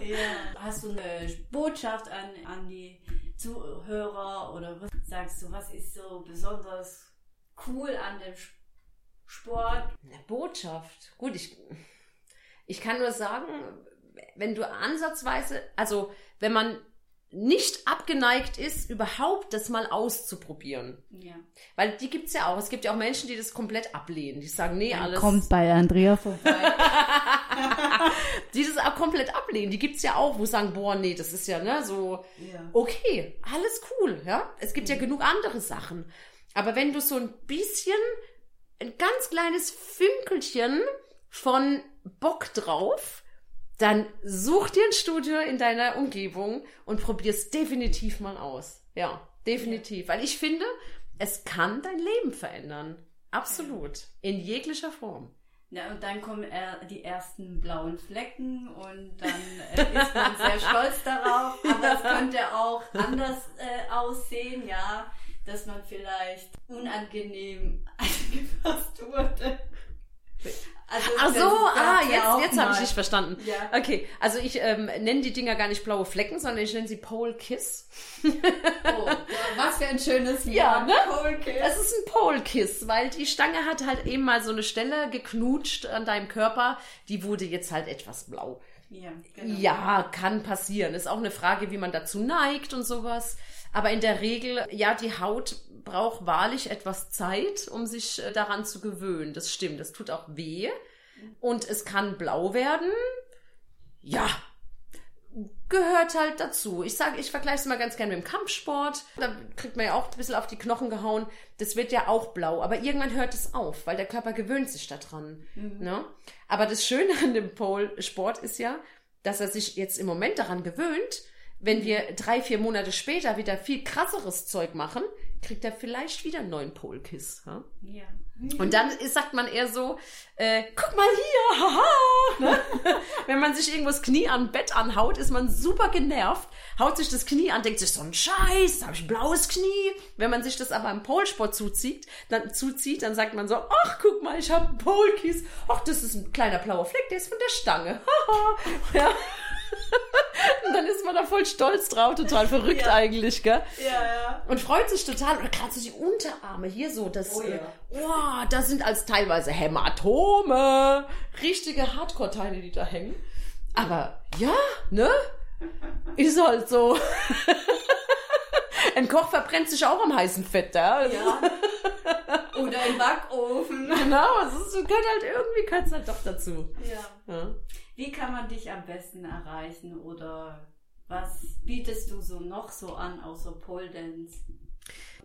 ja. Hast du eine Botschaft an, an die Zuhörer oder was sagst du, was ist so besonders cool an dem Sport? Eine Botschaft. Gut, ich, ich kann nur sagen, wenn du ansatzweise, also wenn man nicht abgeneigt ist, überhaupt das mal auszuprobieren. Ja. Weil die gibt's ja auch. Es gibt ja auch Menschen, die das komplett ablehnen. Die sagen, nee, Dann alles. Kommt bei Andrea vorbei. die das auch komplett ablehnen. Die gibt's ja auch, wo sagen, boah, nee, das ist ja, ne, so, ja. okay, alles cool, ja. Es gibt ja mhm. genug andere Sachen. Aber wenn du so ein bisschen, ein ganz kleines Fünkelchen von Bock drauf, dann such dir ein Studio in deiner Umgebung und probier es definitiv mal aus. Ja, definitiv. Weil ich finde, es kann dein Leben verändern. Absolut. In jeglicher Form. Ja, und dann kommen äh, die ersten blauen Flecken und dann äh, ist man sehr stolz darauf. Aber es könnte auch anders äh, aussehen, ja, dass man vielleicht unangenehm angefasst wurde. Also Ach so, ah, jetzt, jetzt habe ich dich verstanden. Ja. Okay, also ich ähm, nenne die Dinger gar nicht blaue Flecken, sondern ich nenne sie Pole Kiss. oh, was für ein schönes Wort. Ja, ne? Pole Kiss. Es ist ein Pole Kiss, weil die Stange hat halt eben mal so eine Stelle geknutscht an deinem Körper, die wurde jetzt halt etwas blau. Ja, genau. ja, kann passieren. Ist auch eine Frage, wie man dazu neigt und sowas. Aber in der Regel, ja, die Haut braucht wahrlich etwas Zeit, um sich äh, daran zu gewöhnen. Das stimmt. Das tut auch weh. Und es kann blau werden. Ja, gehört halt dazu. Ich sage, ich vergleiche es mal ganz gerne mit dem Kampfsport. Da kriegt man ja auch ein bisschen auf die Knochen gehauen. Das wird ja auch blau. Aber irgendwann hört es auf, weil der Körper gewöhnt sich daran. Mhm. Ne? Aber das Schöne an dem Pole-Sport ist ja, dass er sich jetzt im Moment daran gewöhnt, wenn wir drei, vier Monate später wieder viel krasseres Zeug machen, kriegt er vielleicht wieder einen neuen Polkiss. Ja? ja. Und dann ist, sagt man eher so, äh, guck mal hier, haha. Ne? Wenn man sich irgendwo das Knie am Bett anhaut, ist man super genervt, haut sich das Knie an, denkt sich so ein Scheiß, da habe ich ein blaues Knie. Wenn man sich das aber im Polsport zuzieht, dann zuzieht, dann sagt man so, ach guck mal, ich habe einen Polkiss. Ach, das ist ein kleiner blauer Fleck, der ist von der Stange. ja. Und dann ist man da voll stolz drauf, total verrückt ja. eigentlich, gell? Ja, ja. Und freut sich total. Oder gerade so die Unterarme hier so, das, oh, ja. oh, das sind als teilweise Hämatome. Richtige Hardcore-Teile, die da hängen. Aber ja, ne? Ist halt so. Ein Koch verbrennt sich auch am heißen Fett, ja? ja. Oder im Backofen. Genau, es gehört halt irgendwie gehört halt doch dazu. Ja. ja. Wie kann man dich am besten erreichen oder Was bietest du so noch so an, außer Pole Dance?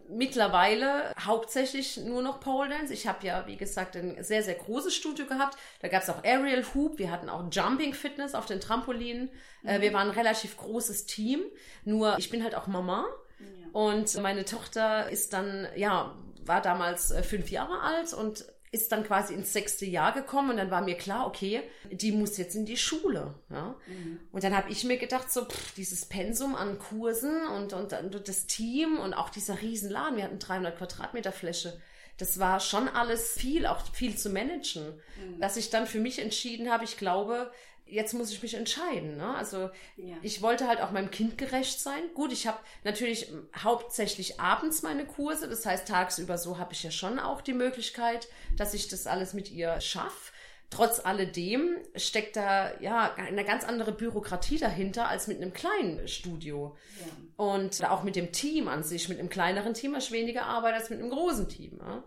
mittlerweile hauptsächlich nur noch Pole Dance. Ich habe ja, wie gesagt, ein sehr, sehr großes Studio gehabt. Da gab es auch Aerial Hoop, wir hatten auch Jumping Fitness auf den Trampolinen. Äh, mhm. wir waren ein relativ großes Team. Nur ich bin halt auch Mama. Ja. Und meine Tochter ist dann, ja, war damals äh, fünf Jahre alt und ist dann quasi ins sechste Jahr gekommen und dann war mir klar, okay, die muss jetzt in die Schule. Ja? Mhm. Und dann habe ich mir gedacht, so pff, dieses Pensum an Kursen und, und, und das Team und auch dieser Riesenladen, wir hatten 300 Quadratmeter Fläche, das war schon alles viel, auch viel zu managen. Mhm. Dass ich dann für mich entschieden habe, ich glaube, jetzt muss ich mich entscheiden. Ne? Also ja. ich wollte halt auch meinem Kind gerecht sein. Gut, ich habe natürlich hauptsächlich abends meine Kurse, das heißt tagsüber so habe ich ja schon auch die Möglichkeit, dass ich das alles mit ihr schaffe. Trotz alledem steckt da ja eine ganz andere Bürokratie dahinter als mit einem kleinen Studio. Ja. Und auch mit dem Team an sich. Mit einem kleineren Team hast du weniger Arbeit als mit einem großen Team. Ja?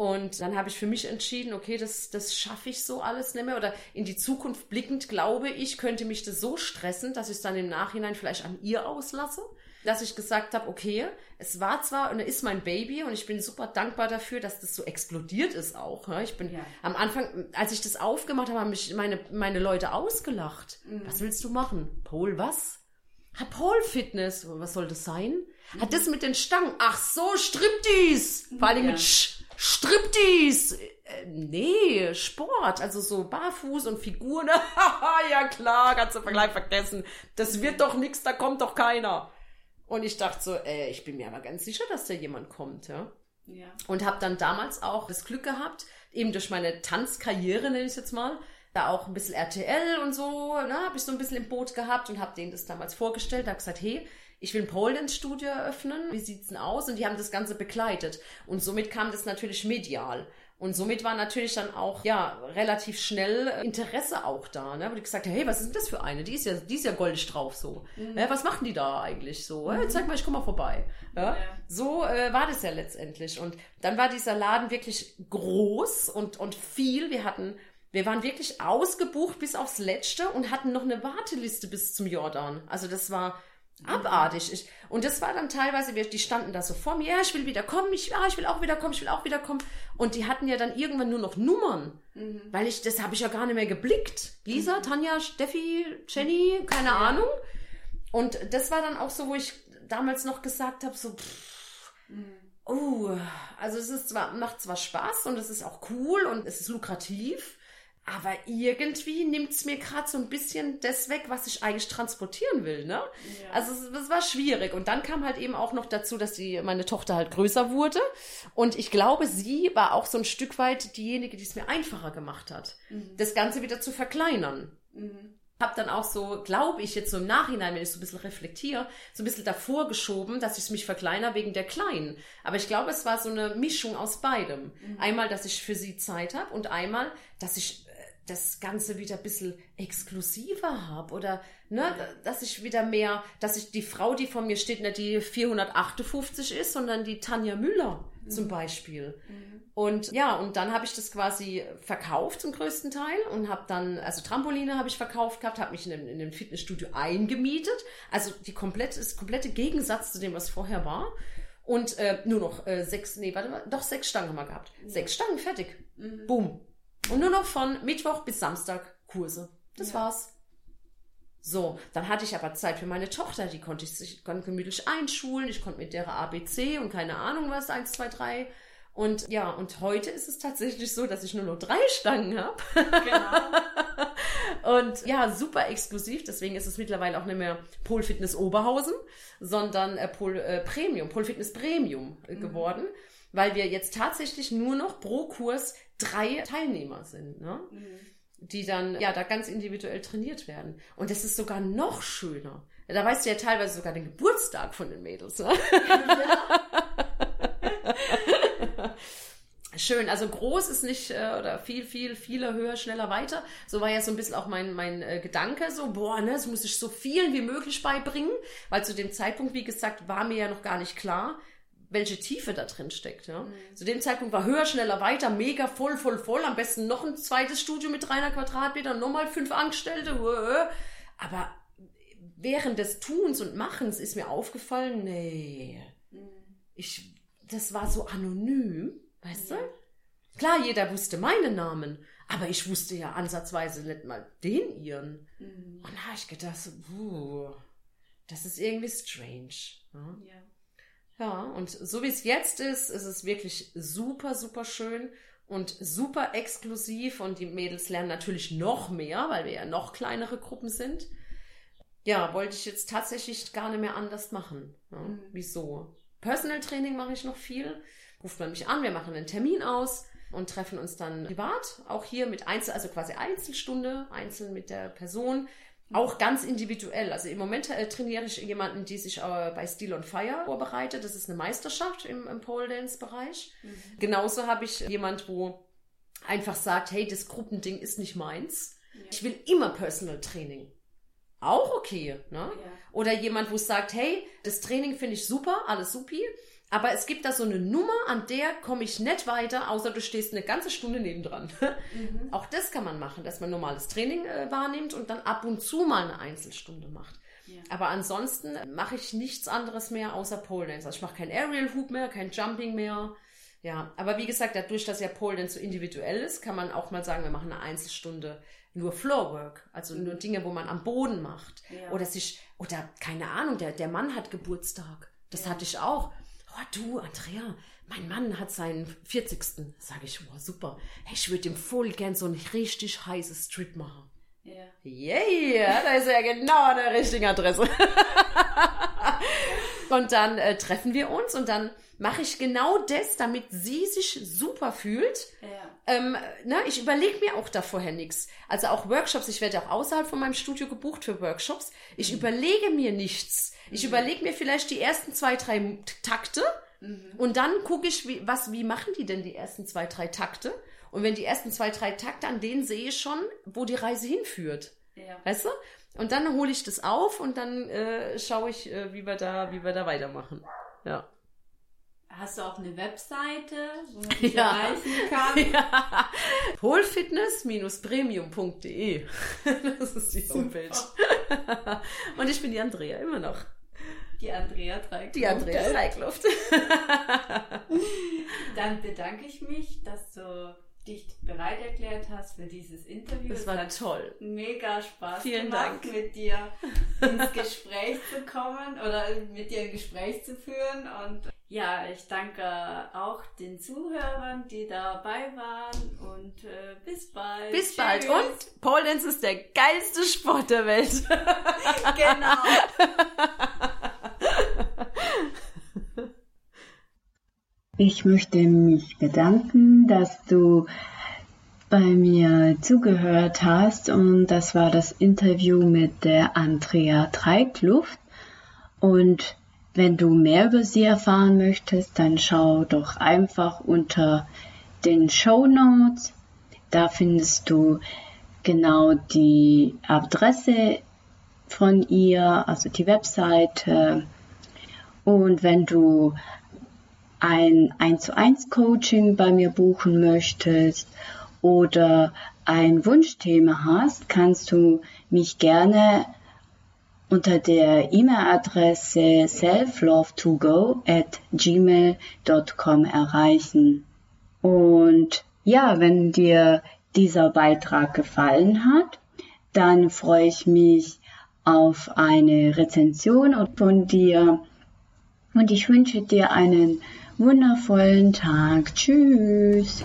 Und dann habe ich für mich entschieden, okay, das, das schaffe ich so alles nicht mehr. Oder in die Zukunft blickend glaube ich, könnte mich das so stressen, dass ich es dann im Nachhinein vielleicht an ihr auslasse. Dass ich gesagt habe, okay, es war zwar und ist mein Baby und ich bin super dankbar dafür, dass das so explodiert ist auch. Ich bin ja. am Anfang, als ich das aufgemacht habe, haben mich meine, meine Leute ausgelacht. Mhm. Was willst du machen? Pole was? Hat Pole Fitness? Was soll das sein? Mhm. Hat das mit den Stangen? Ach so, Striptease! Vor allem ja. mit Sch Striptease. Äh, nee, Sport, also so Barfuß und Figuren. ja klar, kannst du Vergleich vergessen. Das wird doch nichts, da kommt doch keiner. Und ich dachte so, äh, ich bin mir aber ganz sicher, dass da jemand kommt, ja. ja. Und habe dann damals auch das Glück gehabt, eben durch meine Tanzkarriere, nenne ich es jetzt mal, da auch ein bisschen RTL und so, ne, habe ich so ein bisschen im Boot gehabt und habe denen das damals vorgestellt, habe gesagt, hey, ich will ein Pole Dance Studio eröffnen. Wie sieht's denn aus? Und die haben das Ganze begleitet. Und somit kam das natürlich medial. Und somit war natürlich dann auch, ja, relativ schnell Interesse auch da, ne? Wo die gesagt haben, hey, was ist denn das für eine? Die ist ja, die ist ja goldig drauf, so. Mhm. Ja, was machen die da eigentlich so? Mhm. zeig mal, ich komm mal vorbei. Ja. So äh, war das ja letztendlich. Und dann war dieser Laden wirklich groß und, und viel. Wir hatten, wir waren wirklich ausgebucht bis aufs Letzte und hatten noch eine Warteliste bis zum Jordan. Also das war, abartig. Ich, und das war dann teilweise, die standen da so vor mir, ja, ich will wieder kommen, ich, ja, ich will auch wieder kommen, ich will auch wieder kommen. Und die hatten ja dann irgendwann nur noch Nummern, mhm. weil ich, das habe ich ja gar nicht mehr geblickt. Lisa, mhm. Tanja, Steffi, Jenny, keine ja. Ahnung. Und das war dann auch so, wo ich damals noch gesagt habe, so, pff, mhm. oh, also es ist zwar, macht zwar Spaß und es ist auch cool und es ist lukrativ, aber irgendwie nimmt es mir gerade so ein bisschen das weg, was ich eigentlich transportieren will, ne? Ja. Also das war schwierig. Und dann kam halt eben auch noch dazu, dass die, meine Tochter halt größer wurde. Und ich glaube, sie war auch so ein Stück weit diejenige, die es mir einfacher gemacht hat, mhm. das Ganze wieder zu verkleinern. Mhm. Hab dann auch so, glaube ich, jetzt so im Nachhinein, wenn ich so ein bisschen reflektiere, so ein bisschen davor geschoben, dass ich es mich verkleiner wegen der Kleinen. Aber ich glaube, es war so eine Mischung aus beidem. Mhm. Einmal, dass ich für sie Zeit habe und einmal, dass ich das Ganze wieder ein bisschen exklusiver habe oder ne, dass ich wieder mehr, dass ich die Frau, die vor mir steht, nicht die 458 ist, sondern die Tanja Müller mhm. zum Beispiel. Mhm. Und ja, und dann habe ich das quasi verkauft zum größten Teil und habe dann, also Trampoline habe ich verkauft gehabt, habe mich in, in einem Fitnessstudio eingemietet. Also die komplette, das komplette Gegensatz zu dem, was vorher war. Und äh, nur noch äh, sechs, nee, warte mal, doch sechs Stangen haben wir gehabt. Ja. Sechs Stangen, fertig. Mhm. Boom. Und nur noch von Mittwoch bis Samstag Kurse. Das ja. war's. So, dann hatte ich aber Zeit für meine Tochter, die konnte ich sich konnte gemütlich einschulen, ich konnte mit der ABC und keine Ahnung was, eins, zwei, drei. Und ja, und heute ist es tatsächlich so, dass ich nur noch drei Stangen habe. Genau. und ja, super exklusiv, deswegen ist es mittlerweile auch nicht mehr Pol Fitness Oberhausen, sondern äh, Pol äh, Premium, Pol Fitness Premium äh, mhm. geworden, weil wir jetzt tatsächlich nur noch pro Kurs drei Teilnehmer sind, ne? Mhm. die dann ja da ganz individuell trainiert werden. Und das ist sogar noch schöner. Da weißt du ja teilweise sogar den Geburtstag von den Mädels. Ne? Ja. Schön, also groß ist nicht äh, oder viel, viel, viele höher, schneller, weiter. So war ja so ein bisschen auch mein, mein äh, Gedanke, so, boah, ne, das muss ich so vielen wie möglich beibringen, weil zu dem Zeitpunkt, wie gesagt, war mir ja noch gar nicht klar, welche Tiefe da drin steckt. Ja? Mhm. Zu dem Zeitpunkt war höher, schneller, weiter, mega voll, voll, voll. Am besten noch ein zweites Studio mit 300 Quadratmetern, nochmal fünf Angestellte. Aber während des Tuns und Machens ist mir aufgefallen, nee, ich, das war so anonym, weißt du? Klar, jeder wusste meinen Namen, aber ich wusste ja ansatzweise nicht mal den ihren. Und da habe ich gedacht, so, puh, das ist irgendwie strange. Ne? Ja. Ja, und so wie es jetzt ist, ist es wirklich super, super schön und super exklusiv und die Mädels lernen natürlich noch mehr, weil wir ja noch kleinere Gruppen sind. Ja, wollte ich jetzt tatsächlich gar nicht mehr anders machen. Ja, Wieso? Personal Training mache ich noch viel. Ruft man mich an, wir machen einen Termin aus und treffen uns dann privat, auch hier mit Einzel, also quasi Einzelstunde, einzeln mit der Person. Auch ganz individuell. Also im Moment äh, trainiere ich jemanden, die sich äh, bei Steel on Fire vorbereitet. Das ist eine Meisterschaft im, im Pole Dance Bereich. Genauso habe ich jemand, wo einfach sagt, hey, das Gruppending ist nicht meins. Ich will immer Personal Training. Auch okay, ne? Oder jemand, wo sagt, hey, das Training finde ich super, alles supi, aber es gibt da so eine Nummer, an der komme ich nicht weiter, außer du stehst eine ganze Stunde nebendran. Auch das kann man machen, dass man normales Training äh, wahrnimmt und dann ab und zu mal eine Einzelstunde macht. Aber ansonsten mache ich nichts anderes mehr außer Pole Dance. Also ich mache kein Aerial Hoop mehr, kein Jumping mehr. Ja, aber wie gesagt, dadurch, dass ja Pole Dance so individuell ist, kann man auch mal sagen, wir machen eine Einzelstunde nur Floorwork, also nur Dinge, wo man am Boden macht. Ja. Oder sich, oder keine Ahnung, der, der Mann hat Geburtstag. Das hatte ich auch. Oh, du, Andrea, mein Mann hat seinen 40. Sag ich, oh, super. Hey, ich würde ihm voll gern so ein richtig heißes Strip machen. Ja. Yeah, da ist er ja genau an der richtigen Adresse. und dann äh, treffen wir uns und dann mache ich genau das, damit sie sich super fühlt. Ja. Ähm, ne, ich überlege mir auch da vorher nichts. Also auch Workshops, ich werde auch außerhalb von meinem Studio gebucht für Workshops. Ich überlege mir nichts. Ich überlege mir vielleicht die ersten zwei, drei Takte und dann gucke ich, wie, was, wie machen die denn die ersten zwei, drei Takte? Und wenn die ersten zwei, drei Takte, an denen sehe ich schon, wo die Reise hinführt. Ja. Weißt du? Und dann hole ich das auf und dann äh, schaue ich, äh, wie wir da, wie wir da weitermachen. Ja. Hast du auch eine Webseite, wo man dich Ja. erreichen kann? ja. Polfitness-premium.de. Das ist die Homepage. Und ich bin die Andrea immer noch. Die Andrea trägt. Die Andrea Reikluft. Dann bedanke ich mich, dass du dich bereit erklärt hast für dieses Interview. Das Es war toll. mega Spaß Vielen gemacht, Dank. mit dir ins Gespräch zu kommen oder mit dir ein Gespräch zu führen. Und ja, ich danke auch den Zuhörern, die dabei waren und äh, bis bald. Bis bald. Tschüss. Und Pole Dance ist der geilste Sport der Welt. Genau. Ich möchte mich bedanken, dass du bei mir zugehört hast und das war das Interview mit der Andrea Treikluft. Und wenn du mehr über sie erfahren möchtest, dann schau doch einfach unter den Show Notes. Da findest du genau die Adresse von ihr, also die Webseite. Und wenn du ein 1 zu 1 Coaching bei mir buchen möchtest oder ein Wunschthema hast, kannst du mich gerne unter der E-Mail-Adresse selflove2go at gmail.com erreichen. Und ja, wenn dir dieser Beitrag gefallen hat, dann freue ich mich auf eine Rezension von dir und ich wünsche dir einen wundervollen Tag. Tschüss.